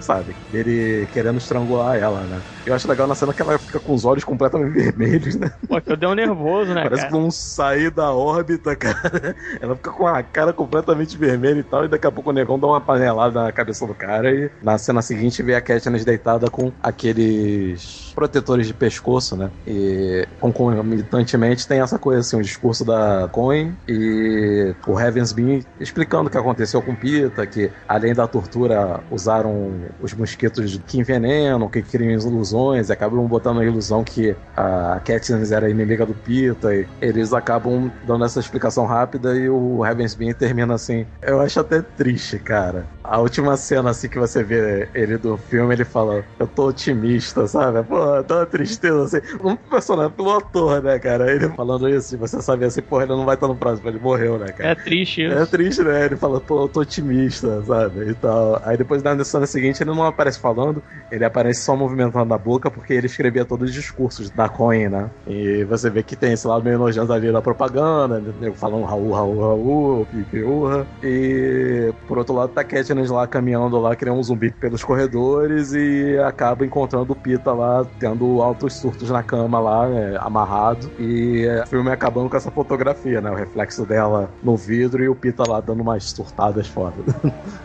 sabe? Ele querendo estrangular ela, né? Eu acho legal na cena que ela fica com os olhos completamente *laughs* vermelhos, né? Pô, que eu dei um nervoso, né? Parece cara? que vão sair da órbita, *laughs* cara. Ela fica com a cara completamente vermelha e tal, e daqui a pouco o negão dá uma panelada na cabeça do cara e na cena seguinte vê a Katniss deitada com aqueles protetores de pescoço, né? E concomitantemente tem essa coisa assim, o discurso da Coin e o Heavensby explicando o que aconteceu com Pita, que além da tortura usaram os mosquitos que envenenam, que criam ilusões, e acabam botando a ilusão que a Katniss era inimiga do Pita, e eles acabam dando essa explicação rápida e o Heavensby termina assim. Eu acho até triste, cara. A última cena assim que você vê ele do filme, ele fala: Eu tô otimista, sabe? Pô, dá uma tristeza assim. Um personagem pelo ator, né, cara? Ele falando isso, você sabe assim, porra, ele não vai estar no próximo, ele morreu, né, cara? É triste isso. É triste, né? Ele fala, pô, eu tô otimista, sabe? E tal. Aí depois na cena seguinte ele não aparece falando, ele aparece só movimentando a boca, porque ele escrevia todos os discursos da Coin, né? E você vê que tem esse lado meio nojento ali da propaganda, né? falando Raul, Raul, Raul, pique, urra. E por outro lado tá Katniss lá caminhando lá, criando um zumbi pelos corredores e acaba encontrando o Pita lá, tendo altos surtos na cama lá, né, amarrado. E é, o filme acabando com essa fotografia, né? Reflexo dela no vidro e o Pita lá dando umas surtadas fora.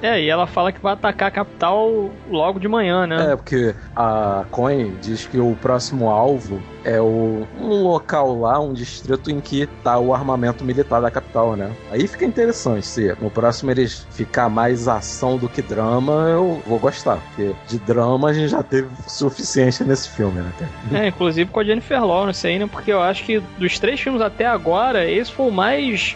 É, e ela fala que vai atacar a capital logo de manhã, né? É, porque a Coin diz que o próximo alvo é o, um local lá, um distrito em que tá o armamento militar da capital, né? Aí fica interessante se no próximo eles ficar mais ação do que drama, eu vou gostar, porque de drama a gente já teve suficiente nesse filme, né? É, inclusive com a Jennifer Lawrence aí, né? Porque eu acho que dos três filmes até agora, esse foi o mais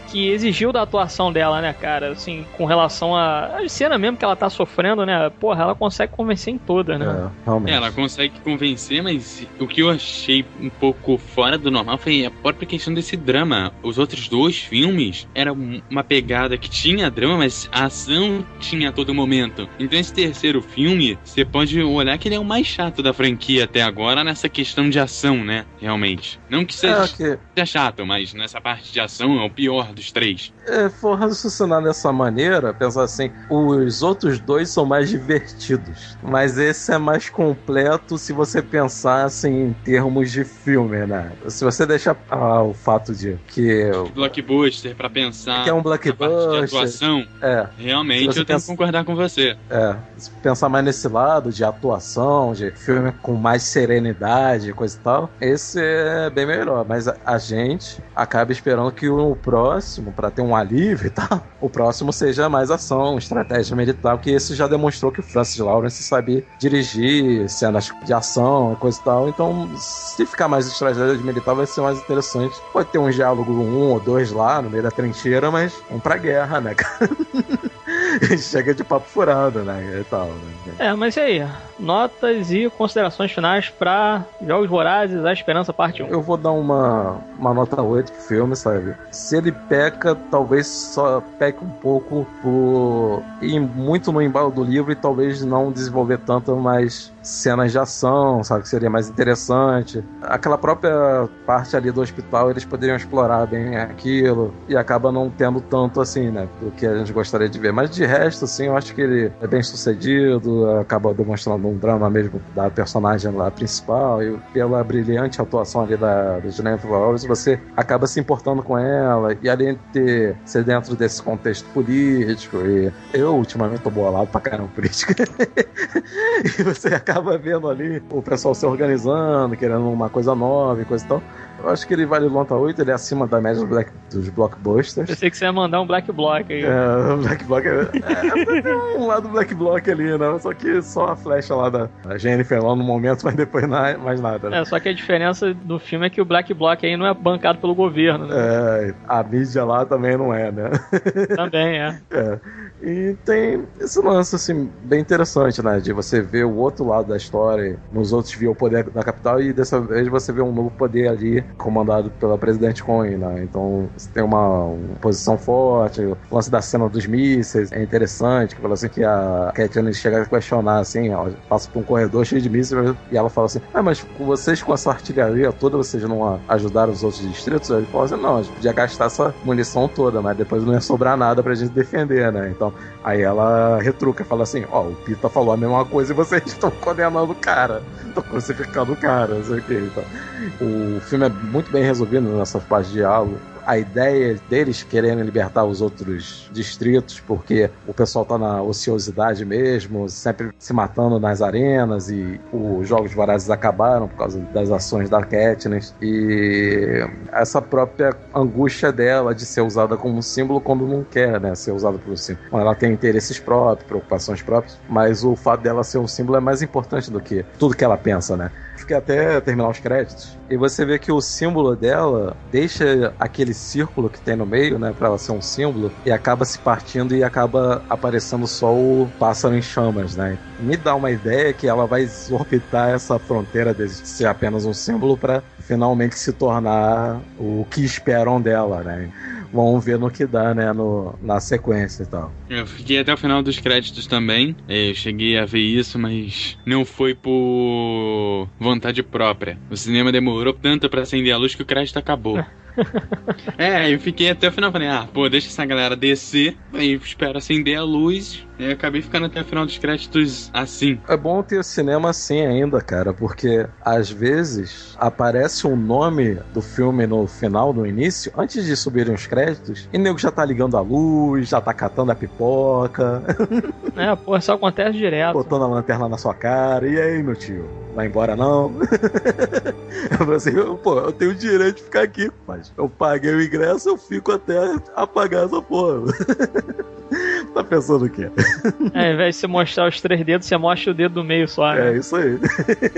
que exigiu da atuação dela, né, cara? Assim, com relação a, a cena mesmo que ela tá sofrendo, né? Porra, ela consegue convencer em toda, né? É, realmente. É, ela consegue convencer, mas o que eu achei um pouco fora do normal foi a própria questão desse drama. Os outros dois filmes eram uma pegada que tinha drama, mas a ação tinha a todo momento. Então esse terceiro filme, você pode olhar que ele é o mais chato da franquia até agora nessa questão de ação, né? Realmente. Não que seja, É, que seja chato, mas nessa parte de ação é o pior dos três. é, for raciocinar dessa maneira, pensar assim, os outros dois são mais divertidos, mas esse é mais completo se você pensar assim em termos de filme, né? Se você deixar ah, o fato de que Blockbuster, pra pensar. que é um na parte de blockbuster, atuação, é, realmente eu tenho pensa- que concordar com você. É, se pensar mais nesse lado de atuação, de filme com mais serenidade, coisa e tal, esse é bem melhor. Mas a, a gente acaba esperando que o próximo, para ter um alívio e tal, *laughs* o próximo seja mais ação, estratégia militar, que esse já demonstrou que o Francis Lawrence sabe dirigir cenas de ação, coisa e tal. Então, se ficar mais estratégia militar, vai ser mais interessante. Pode ter um diálogo um ou dois lá no meio da trincheira, mas vamos pra guerra, né, *laughs* cara? *laughs* Chega de papo furado, né? E tal, né? É, mas e aí? Notas e considerações finais pra Jogos Vorazes, A Esperança Parte 1. Eu vou dar uma, uma nota 8 pro filme, sabe? Se ele peca, talvez só peque um pouco por ir muito no embalo do livro e talvez não desenvolver tanto mais cenas de ação, sabe? Que seria mais interessante. Aquela própria parte ali do hospital, eles poderiam explorar bem aquilo e acaba não tendo tanto assim, né? Do que a gente gostaria de ver. Mas de resto, assim, eu acho que ele é bem sucedido, acaba demonstrando um drama mesmo da personagem lá principal e pela brilhante atuação ali da, da Jennifer Lawrence, você acaba se importando com ela e além de ser dentro desse contexto político e eu ultimamente tô bolado pra caramba política *laughs* e você acaba vendo ali o pessoal se organizando, querendo uma coisa nova e coisa e tal. Eu acho que ele vale nota 8, ele é acima da média dos, black, dos blockbusters. Eu sei que você ia mandar um Black Block aí. É, o Black Block é, é, um lado Black Block ali, né? Só que só a flecha lá da Jennifer lá no momento, mas depois na, mais nada. Né? É, só que a diferença do filme é que o Black Block aí não é bancado pelo governo, né? É, a mídia lá também não é, né? Também é. *laughs* É. E tem esse lance, assim, bem interessante, né? De você ver o outro lado da história, nos outros viu o poder da capital e dessa vez você vê um novo poder ali comandado pela presidente Cohen, né? Então tem uma, uma, posição forte, o lance da cena dos mísseis é interessante, que fala assim que a Katniss chega a questionar, assim, ela passa por um corredor cheio de mísseis e ela fala assim, ah, mas vocês com essa artilharia toda, vocês não ajudaram os outros distritos? Ele fala assim, não, a gente podia gastar essa munição toda, mas depois não ia sobrar nada pra gente defender, né? Então, aí ela retruca, fala assim, ó, oh, o Pita falou a mesma coisa e vocês *laughs* estão condenando o cara, estão crucificando o cara, não sei o que, então. O filme é muito bem resolvido nessas partes de diálogo a ideia deles querendo libertar os outros distritos, porque o pessoal tá na ociosidade mesmo, sempre se matando nas arenas e os Jogos Vorazes acabaram por causa das ações da Katniss e essa própria angústia dela de ser usada como símbolo quando não quer, né, ser usada um símbolo. Ela tem interesses próprios, preocupações próprias, mas o fato dela ser um símbolo é mais importante do que tudo que ela pensa, né? Fiquei até terminar os créditos e você vê que o símbolo dela deixa aquele círculo que tem no meio, né, para ela ser um símbolo, e acaba se partindo e acaba aparecendo só o pássaro em chamas, né? Me dá uma ideia que ela vai orbitar essa fronteira de ser apenas um símbolo para finalmente se tornar o que esperam dela, né? Vamos ver no que dá, né, no, na sequência e tal. Eu fiquei até o final dos créditos também. Eu cheguei a ver isso, mas não foi por vontade própria. O cinema demorou tanto para acender a luz que o crédito acabou. *laughs* *laughs* é, eu fiquei até o final, falei, ah, pô, deixa essa galera descer, aí espero acender a luz, e eu acabei ficando até o final dos créditos assim. É bom ter cinema assim ainda, cara, porque às vezes aparece o um nome do filme no final, no início, antes de subirem os créditos, e o nego já tá ligando a luz, já tá catando a pipoca. *laughs* É, pô, isso acontece direto. Botando a lanterna na sua cara, e aí, meu tio? Vai embora não? *laughs* eu falei assim, pô, eu tenho o direito de ficar aqui, mas eu paguei o ingresso, eu fico até apagar essa porra. *laughs* tá pensando o quê? É, ao invés de você mostrar os três dedos, você mostra o dedo do meio só. Né? É, isso aí.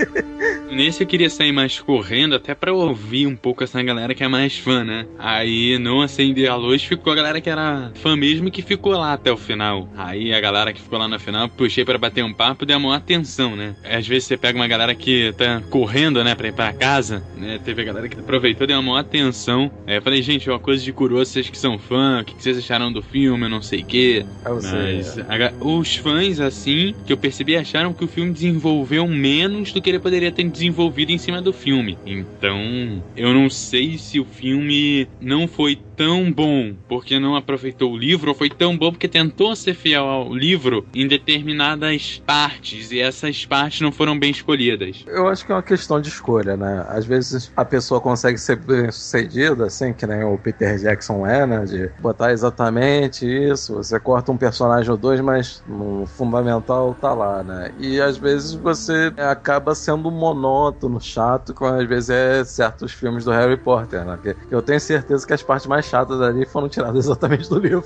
*laughs* Nesse eu queria sair mais correndo, até pra ouvir um pouco essa galera que é mais fã, né? Aí não acender a luz, ficou a galera que era fã mesmo e que ficou lá até o final. Aí a galera que ficou lá no final, puxei para bater um papo, deu uma atenção, né? Às vezes você pega uma galera que tá correndo, né, pra ir pra casa, né? Teve a galera que aproveitou, deu uma atenção. Aí eu falei, gente, uma coisa de curioso, vocês que são fã, o que vocês acharam do filme, eu não sei o quê. É Mas a, os fãs, assim, que eu percebi, acharam que o filme desenvolveu menos do que ele poderia ter desenvolvido em cima do filme. Então, eu não sei se o filme não foi tão bom porque não aproveitou o livro, ou foi tão bom porque tentou ser fiel ao livro em determinadas partes e essas partes não foram bem escolhidas. Eu acho que é uma questão de escolha, né? Às vezes a pessoa consegue ser bem sucedida, assim, que nem o Peter Jackson é, né? De botar exatamente isso, você corta um personagem ou dois, mas no fundamental tá lá, né? E às vezes você acaba sendo monótono, chato, como às vezes é certos filmes do Harry Potter, né? Porque eu tenho certeza que as partes mais chatas ali foram tiradas *laughs* exatamente do livro.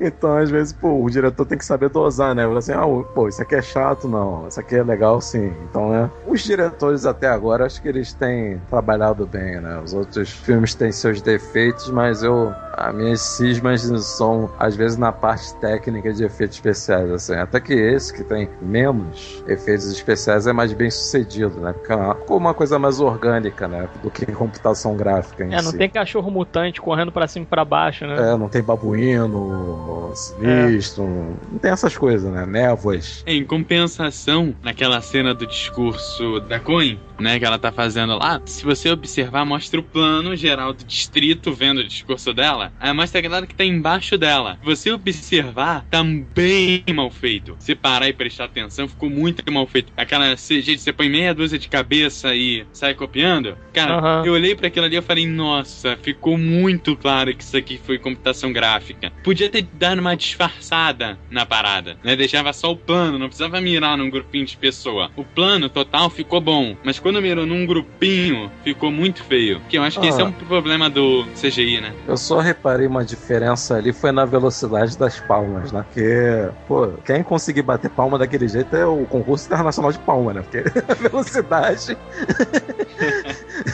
Então, às vezes, pô, o diretor tem que saber dosar, né? Assim, ah, pô, isso aqui é chato, não. Isso aqui é legal, sim. Então, né? Os diretores até agora, acho que eles têm trabalhado bem, né? Os outros filmes têm seus defeitos, mas eu as minhas cismas são, às vezes, na parte técnica de efeitos especiais, assim. Até que esse, que tem menos efeitos especiais, é mais bem sucedido, né? Porque é uma coisa mais orgânica, né? Do que computação gráfica em É, não si. tem cachorro mutante correndo pra cima e pra baixo, né? É, não tem babuíno, sinistro, não tem essas coisas, né? Névoas. Em compensação, naquela cena do discurso da Coin, né, que ela tá fazendo lá, se você observar, mostra o plano geral do distrito vendo o discurso dela, aí mostra a galera que tá embaixo dela. Se você observar, tá bem mal feito. Se parar e prestar atenção, ficou muito mal feito. Aquela de você põe meia dúzia de cabeça e sai copiando. Cara, Aham. eu olhei para aquilo ali e falei, nossa, ficou muito claro que isso aqui foi computação gráfica. Podia ter dado uma disfarçada na parada, né? Deixava só o plano, não precisava mirar num grupinho de pessoa. O plano total ficou bom, mas quando mirou num grupinho, ficou muito feio. Que eu acho que esse é Ah. um problema do CGI, né? Eu só reparei uma diferença ali, foi na velocidade das palmas, né? Porque, pô, quem conseguir bater palma daquele jeito é o concurso internacional de palma, né? Porque *laughs* a velocidade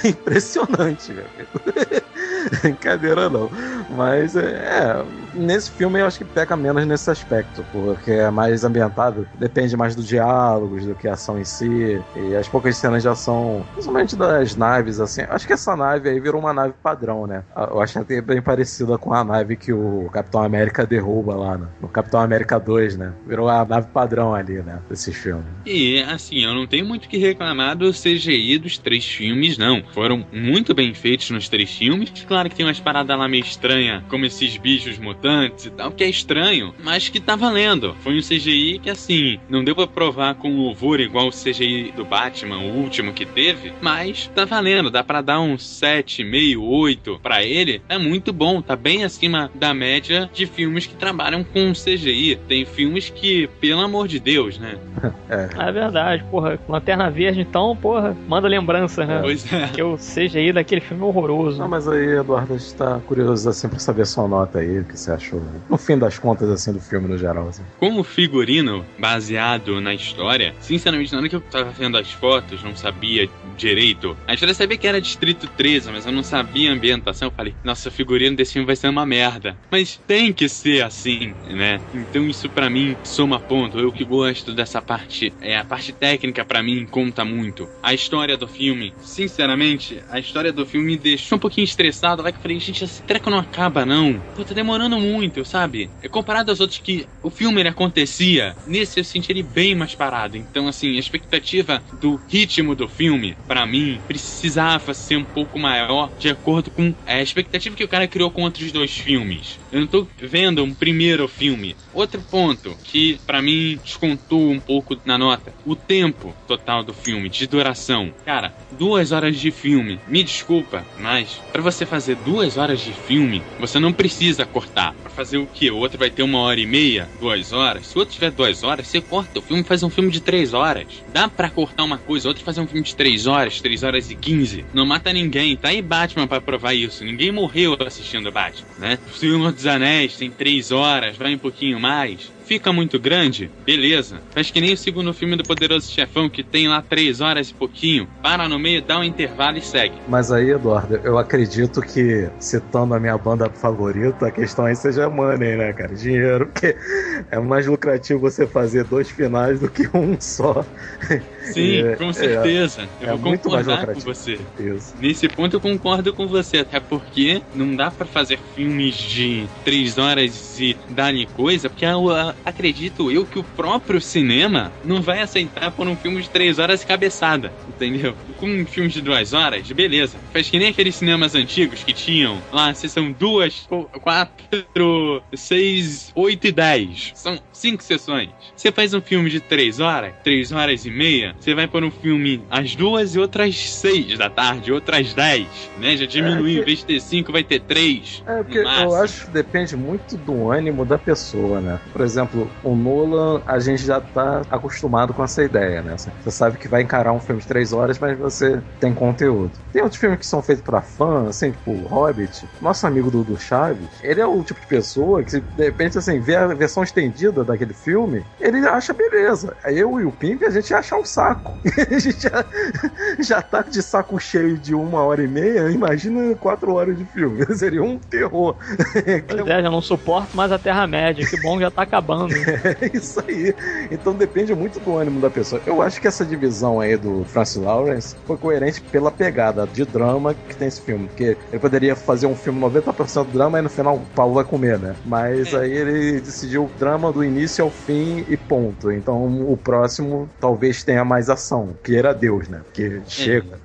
é impressionante, meu amigo. *laughs* Brincadeira não. Mas é, nesse filme eu acho que peca menos nesse aspecto, porque é mais ambientado, depende mais dos diálogos do que a ação em si. E as poucas cenas de ação, principalmente das naves, assim. Acho que essa nave aí virou uma nave padrão, né? Eu acho até bem parecida com a nave que o Capitão América derruba lá no, no Capitão América 2, né? Virou a nave padrão ali, né? Desses filmes. E, assim, eu não tenho muito que reclamar do CGI dos três filmes, não. Foram muito bem feitos nos três filmes. Claro que tem umas paradas lá meio estranhas, como esses bichos mutantes e tal, que é estranho, mas que tá valendo. Foi um CGI que, assim, não deu pra provar com louvor igual o CGI do Batman, o último que teve, mas tá valendo. Dá pra dar um 7,5, 8 pra ele. É muito bom, tá bem acima da média de filmes que trabalham com CGI. Tem filmes que, pelo amor de Deus, né? *laughs* É. É verdade, porra. Lanterna Verde, então, porra, manda lembrança, né? Pois é. Que eu seja aí daquele filme horroroso. Não, mas aí, Eduardo, a gente tá curioso assim pra saber sua nota aí, o que você achou. No fim das contas, assim, do filme no geral, assim. Como figurino baseado na história, sinceramente, na hora que eu tava vendo as fotos, não sabia direito. A história sabia que era Distrito 13, mas eu não sabia a ambientação. Eu falei, nossa, o figurino desse filme vai ser uma merda. Mas tem que ser assim, né? Então isso pra mim soma ponto. Eu que gosto dessa parte, é a parte técnica pra mim conta muito. A história do filme, sinceramente, a história do filme me deixou um pouquinho estressado. Vai que eu falei, gente, esse treco não acaba não. Pô, tá demorando muito, sabe? É comparado aos outros que o filme ele acontecia, nesse eu senti ele bem mais parado. Então, assim, a expectativa do ritmo do filme, pra mim, precisava ser um pouco maior de acordo com a expectativa que o cara criou com outros dois filmes. Eu não tô vendo um primeiro filme. Outro ponto que pra mim descontou um pouco na nota, o tempo total do filme, de duração. Cara, duas horas de filme. Me desculpa, mas pra você fazer duas horas de filme, você não precisa cortar. Pra fazer o quê? O outro vai ter uma hora e meia, duas horas. Se o outro tiver duas horas, você corta. O filme faz um filme de três horas. Dá pra cortar uma coisa, outro fazer um filme de três horas, três horas e quinze. Não mata ninguém. Tá aí Batman pra provar isso. Ninguém morreu assistindo Batman, né? O Senhor dos Anéis tem três horas, vai um pouquinho mais. Fica muito grande? Beleza. Faz que nem o segundo filme do Poderoso Chefão, que tem lá três horas e pouquinho. Para no meio, dá um intervalo e segue. Mas aí, Eduardo, eu acredito que, citando a minha banda favorita, a questão aí seja money, né, cara? Dinheiro, porque é mais lucrativo você fazer dois finais do que um só. Sim, É, com certeza. é eu vou muito mais concordar com você. Isso. Nesse ponto eu concordo com você, até porque não dá pra fazer filmes de três horas e dar-lhe coisa, porque a, a- acredito eu que o próprio cinema não vai aceitar por um filme de três horas e cabeçada, entendeu? Com um filme de duas horas, beleza. Faz que nem aqueles cinemas antigos que tinham lá, se são duas, quatro, seis, oito e dez. São cinco sessões. Você faz um filme de três horas, três horas e meia, você vai pôr um filme às duas e outras seis da tarde, outras dez, né? Já diminuiu, é que... em vez de ter cinco, vai ter três. É, porque eu acho que depende muito do ânimo da pessoa, né? Por exemplo, o Nolan, a gente já tá acostumado com essa ideia, né? Você sabe que vai encarar um filme de três horas, mas você tem conteúdo. Tem outros filmes que são feitos para fã, assim, tipo o Hobbit. Nosso amigo do, do Chaves, ele é o tipo de pessoa que, de repente, assim, vê a versão estendida daquele filme, ele acha beleza. Eu e o Pimp, a gente acha um saco. *laughs* a gente já, já tá de saco cheio de uma hora e meia, imagina quatro horas de filme. *laughs* Seria um terror. Pois é, já não suporto mais a Terra-média. Que bom que já tá acabando. *laughs* É isso aí. Então depende muito do ânimo da pessoa. Eu acho que essa divisão aí do Francis Lawrence foi coerente pela pegada de drama que tem esse filme. Porque ele poderia fazer um filme 90% drama e no final o comer, né? Mas é. aí ele decidiu o drama do início ao fim e ponto. Então o próximo talvez tenha mais ação. Que era Deus, né? Porque é. chega.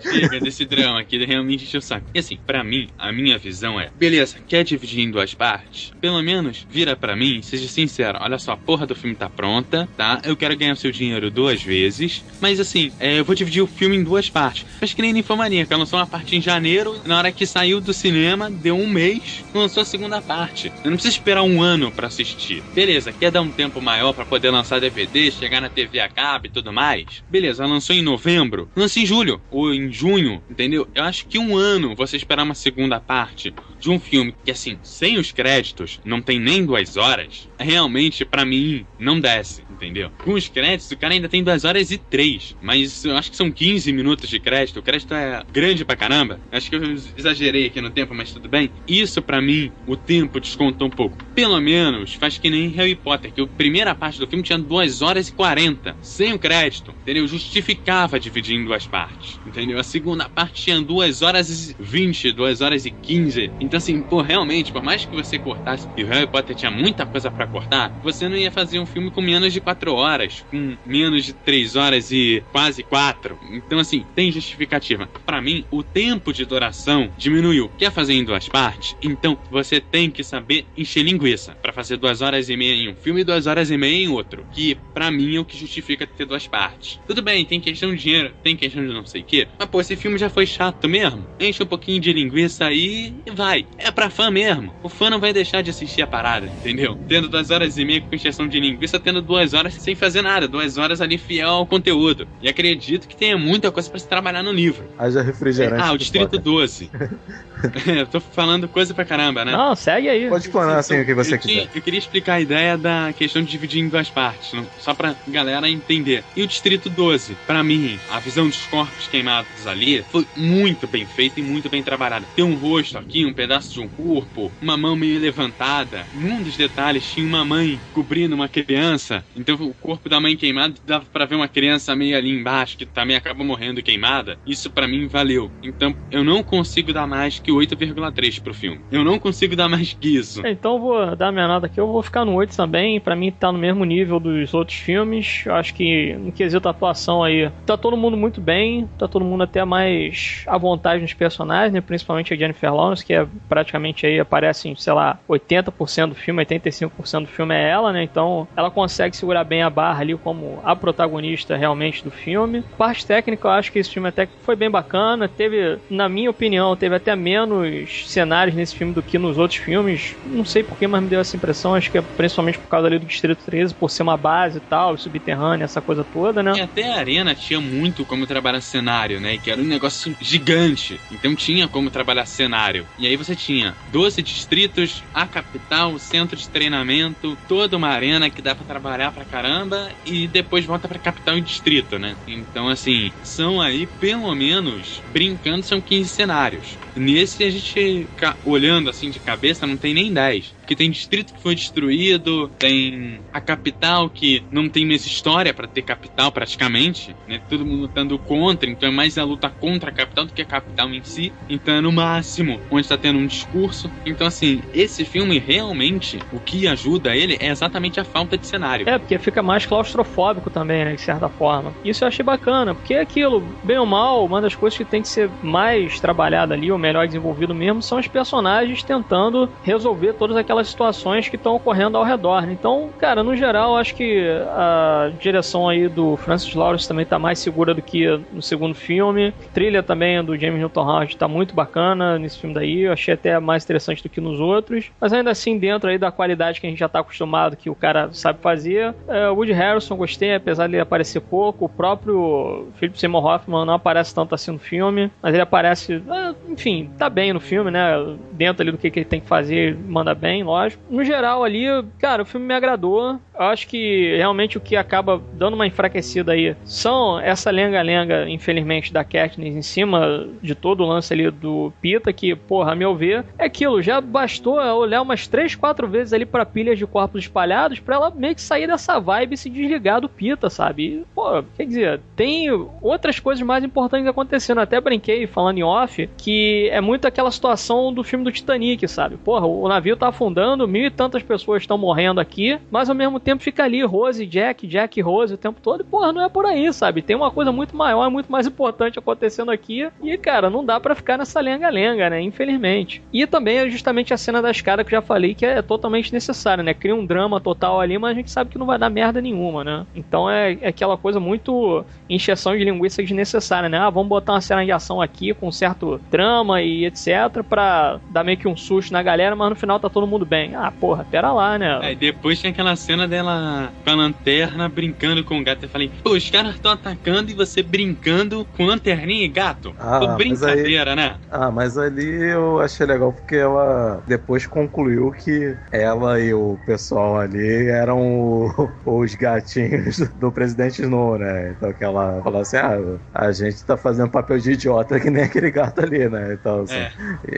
Chega desse drama que realmente encheu o saco. E assim, para mim, a minha visão é: beleza, quer dividir em duas partes? Pelo menos vira para mim, seja sincero. Olha só, a porra do filme tá pronta, tá? Eu quero ganhar seu dinheiro duas vezes. Mas assim, é, eu vou dividir o filme em duas partes. Mas que nem Ninfomaníaca, lançou uma parte em janeiro, na hora que saiu do cinema, deu um mês, lançou a segunda parte. Eu não preciso esperar um ano para assistir. Beleza, quer dar um tempo maior para poder lançar DVD, chegar na TV a cabo e tudo mais? Beleza, lançou em novembro, lança em julho ou em junho, entendeu? Eu acho que um ano você esperar uma segunda parte de um filme que, assim, sem os créditos, não tem nem duas horas, realmente, para mim, não desce, entendeu? Com os créditos, o cara ainda tem duas horas e três, mas eu acho que são 15 minutos de crédito. O crédito é grande pra caramba. Acho que eu exagerei aqui no tempo, mas tudo bem. Isso, para mim, o tempo descontou um pouco. Pelo menos faz que nem Harry Potter, que a primeira parte do filme tinha duas horas e 40, sem o crédito, entendeu? Justificava dividir em duas partes, entendeu? A segunda parte tinha duas horas e 20, duas horas e 15. Então, assim, pô, realmente, por mais que você cortasse, e o Harry Potter tinha muita coisa para cortar, você não ia fazer um filme com menos de 4 horas, com menos de 3 horas e quase 4. Então, assim, tem justificativa. Para mim, o tempo de duração diminuiu. Quer fazer em duas partes? Então, você tem que saber encher linguiça para fazer duas horas e meia em um filme e duas horas e meia em outro. Que, para mim, é o que justifica ter duas partes. Tudo bem, tem questão de dinheiro, tem questão de não sei o quê, mas, pô, esse filme já foi chato mesmo. Enche um pouquinho de linguiça aí e vai. É pra fã mesmo. O fã não vai deixar de assistir a parada, entendeu? Tendo duas horas e meia com injeção de linguiça, tendo duas horas sem fazer nada. Duas horas ali fiel ao conteúdo. E acredito que tenha muita coisa para se trabalhar no livro. Haja refrigerante. Ah, o Distrito 12. *laughs* *laughs* eu tô falando coisa pra caramba, né? Não, segue aí. Pode explanar assim o que você eu quiser. eu queria explicar a ideia da questão de dividir em duas partes, só pra galera entender. E o Distrito 12, para mim, a visão dos corpos queimados ali foi muito bem feita e muito bem trabalhada. Tem um rosto aqui, um pedaço de um corpo, uma mão meio levantada. Num dos detalhes tinha uma mãe cobrindo uma criança. Então o corpo da mãe queimado dava para ver uma criança meio ali embaixo que também acaba morrendo queimada. Isso para mim valeu. Então eu não consigo dar mais que 8,3 pro filme. Eu não consigo dar mais que isso. Então vou dar minha nota aqui. Eu vou ficar no 8 também. Para mim tá no mesmo nível dos outros filmes. Eu acho que no quesito atuação aí tá todo mundo muito bem. Tá todo mundo até mais à vontade nos personagens, né? principalmente a Jennifer Lawrence, que é praticamente aí aparecem, sei lá, 80% do filme, 85% do filme é ela, né? Então ela consegue segurar bem a barra ali como a protagonista realmente do filme. Parte técnica, eu acho que esse filme até foi bem bacana. Teve, na minha opinião, teve até menos cenários nesse filme do que nos outros filmes. Não sei porquê, mas me deu essa impressão. Acho que é principalmente por causa ali do Distrito 13, por ser uma base e tal, subterrânea, essa coisa toda, né? E até a Arena tinha muito como trabalhar cenário, né? Que era um negócio gigante. Então tinha como trabalhar cenário. E aí você tinha tinha 12 distritos, a capital, o centro de treinamento, toda uma arena que dá para trabalhar pra caramba e depois volta pra capital e distrito, né? Então, assim, são aí pelo menos, brincando, são 15 cenários. Nesse a gente, olhando assim de cabeça, não tem nem 10. Porque tem distrito que foi destruído, tem a capital que não tem mais história para ter capital praticamente, né? Todo mundo lutando contra, então é mais a luta contra a capital do que a capital em si. Então é no máximo onde está tendo um discurso. Então assim, esse filme realmente o que ajuda ele é exatamente a falta de cenário. É, porque fica mais claustrofóbico também, né, de certa forma. Isso eu achei bacana, porque é aquilo, bem ou mal, uma das coisas que tem que ser mais trabalhada ali, ou melhor desenvolvido mesmo, são os personagens tentando resolver todas aquelas aquelas situações que estão ocorrendo ao redor. Né? Então, cara, no geral, acho que a direção aí do Francis Lawrence também está mais segura do que no segundo filme. Trilha também do James Newton Howard está muito bacana nesse filme daí. Eu achei até mais interessante do que nos outros. Mas ainda assim, dentro aí da qualidade que a gente já está acostumado, que o cara sabe fazer. É, Woody Harrison gostei, apesar de ele aparecer pouco. O próprio Philip Seymour Hoffman não aparece tanto assim no filme, mas ele aparece, é, enfim, tá bem no filme, né? Dentro ali do que, que ele tem que fazer, manda bem lógico. No geral ali, cara, o filme me agradou. Acho que realmente o que acaba dando uma enfraquecida aí são essa lenga-lenga, infelizmente, da Katniss em cima de todo o lance ali do Pita, que, porra, a meu ver, é aquilo. Já bastou olhar umas três, quatro vezes ali para pilhas de corpos espalhados para ela meio que sair dessa vibe e se desligar do Pita, sabe? E, pô, quer dizer, tem outras coisas mais importantes acontecendo. Até brinquei falando em off que é muito aquela situação do filme do Titanic, sabe? Porra, o navio tá afundando mil e tantas pessoas estão morrendo aqui, mas ao mesmo tempo fica ali Rose, Jack, Jack Rose o tempo todo. E, porra, não é por aí, sabe? Tem uma coisa muito maior, muito mais importante acontecendo aqui. E, cara, não dá para ficar nessa lenga-lenga, né? Infelizmente. E também é justamente a cena da escada que eu já falei que é totalmente necessária, né? Cria um drama total ali, mas a gente sabe que não vai dar merda nenhuma, né? Então é, é aquela coisa muito encheção de linguiça desnecessária, né? Ah, vamos botar uma cena de ação aqui com um certo drama e etc. pra dar meio que um susto na galera, mas no final tá todo mundo bem. Ah, porra, pera lá, né? Aí depois tem aquela cena dela com a lanterna brincando com o gato. Eu falei, pô, os caras estão atacando e você brincando com lanterninha e gato. Ah, pô, brincadeira, aí... né? Ah, mas ali eu achei legal porque ela depois concluiu que ela e o pessoal ali eram o... *laughs* os gatinhos do presidente Snow, né? Então que ela falou assim: ah, a gente tá fazendo papel de idiota que nem aquele gato ali, né? Então, assim. É,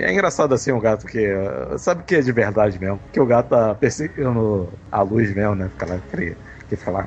é engraçado assim um gato que. Sabe que é de verdade mesmo. Que o gato tá perseguindo a luz mesmo, né? Aquela que fala.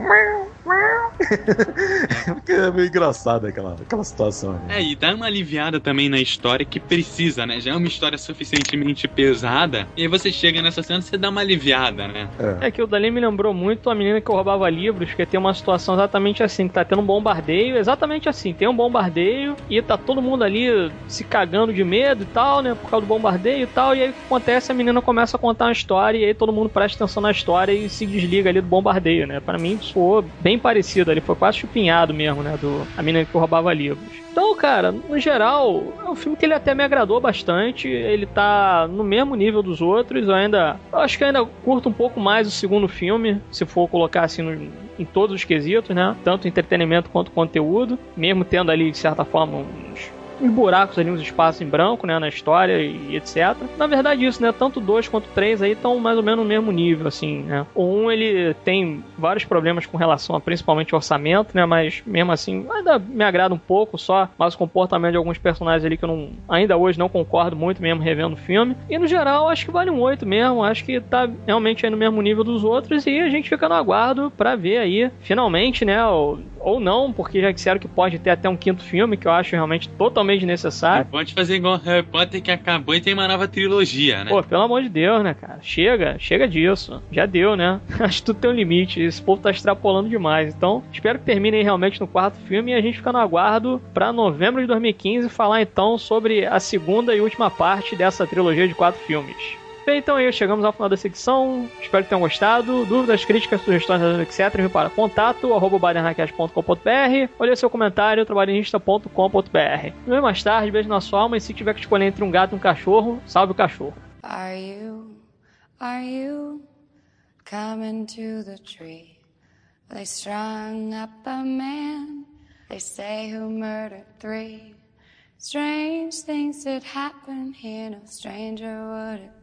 *laughs* Porque é meio engraçado aquela, aquela situação. Né? É, e dá uma aliviada também na história que precisa, né? Já é uma história suficientemente pesada. E aí você chega nessa cena e você dá uma aliviada, né? É. é que o dali me lembrou muito a menina que roubava livros, que tem uma situação exatamente assim, que tá tendo um bombardeio, exatamente assim, tem um bombardeio e tá todo mundo ali se cagando de medo e tal, né? Por causa do bombardeio e tal. E aí o que acontece? A menina começa a contar uma história e aí todo mundo presta atenção na história e se desliga ali do bombardeio, né? Pra mim soou bem parecido ali, foi quase chupinhado mesmo, né? Do, a menina que roubava livros. Então, cara, no geral, é um filme que ele até me agradou bastante. Ele tá no mesmo nível dos outros. Eu ainda. Eu acho que ainda curto um pouco mais o segundo filme, se for colocar assim no, em todos os quesitos, né? Tanto entretenimento quanto conteúdo. Mesmo tendo ali, de certa forma, uns uns buracos ali, uns espaços em branco, né, na história e etc. Na verdade isso, né, tanto dois quanto três aí estão mais ou menos no mesmo nível, assim, né. O um, ele tem vários problemas com relação a principalmente orçamento, né, mas mesmo assim ainda me agrada um pouco, só mais o comportamento de alguns personagens ali que eu não, ainda hoje não concordo muito mesmo revendo o filme. E no geral, acho que vale um 8 mesmo, acho que tá realmente aí no mesmo nível dos outros e a gente fica no aguardo para ver aí, finalmente, né, o ou não, porque já disseram que pode ter até um quinto filme, que eu acho realmente totalmente necessário. Pode fazer igual Harry Potter que acabou e tem uma nova trilogia, né? Pô, pelo amor de Deus, né, cara? Chega, chega disso. Já deu, né? *laughs* acho que tudo tem um limite. Esse povo tá extrapolando demais. Então, espero que termine aí realmente no quarto filme e a gente fica no aguardo para novembro de 2015 falar então sobre a segunda e última parte dessa trilogia de quatro filmes. Bem, então aí chegamos ao final da secção. Espero que tenham gostado. Dúvidas, críticas, sugestões, etc. Envie para contato arroba Olha seu comentário trabalhista.com.br. Vem mais tarde, beijo na sua alma e se tiver que escolher entre um gato e um cachorro, salve o cachorro. Are you, are you coming to the tree? They strung up a man, they say who murdered three. Strange things that happen here, no stranger would it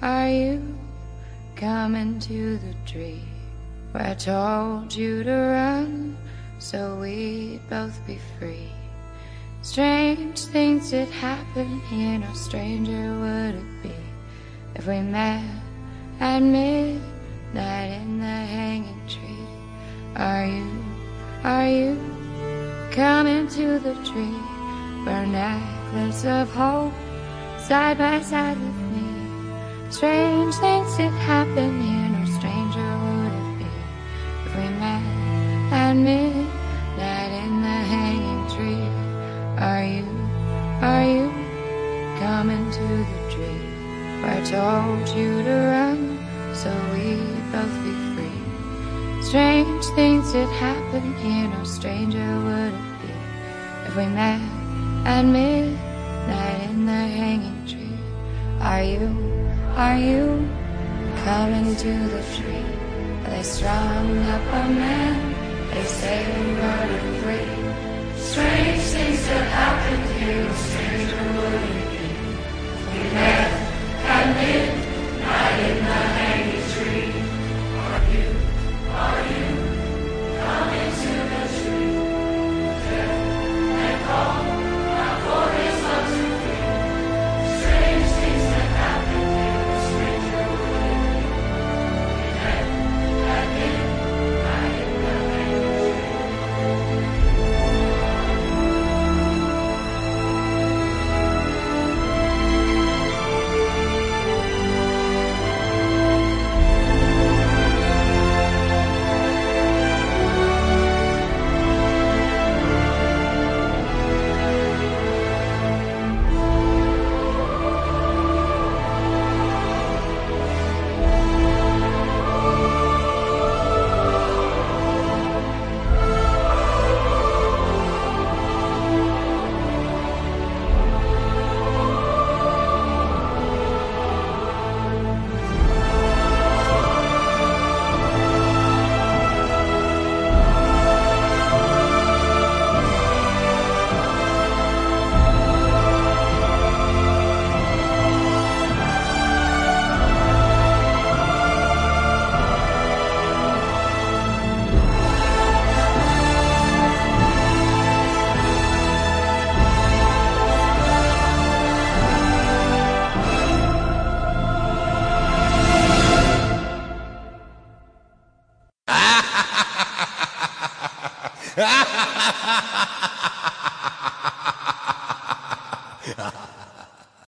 are you coming to the tree where I told you to run so we'd both be free? Strange things did happen here, no stranger would it be if we met at midnight in the hanging tree. Are you, are you coming to the tree where necklace of hope side by side with? Strange things did happen here, no stranger would it be if we met at midnight in the hanging tree. Are you, are you coming to the tree where I told you to run so we'd both be free? Strange things did happen here, no stranger would it be if we met at midnight in the hanging tree. Are you, are you coming to the tree they strung up a man? They say we were free. Strange things that happened here, no stranger would it be we met at midnight in the hanging tree. Are you, are you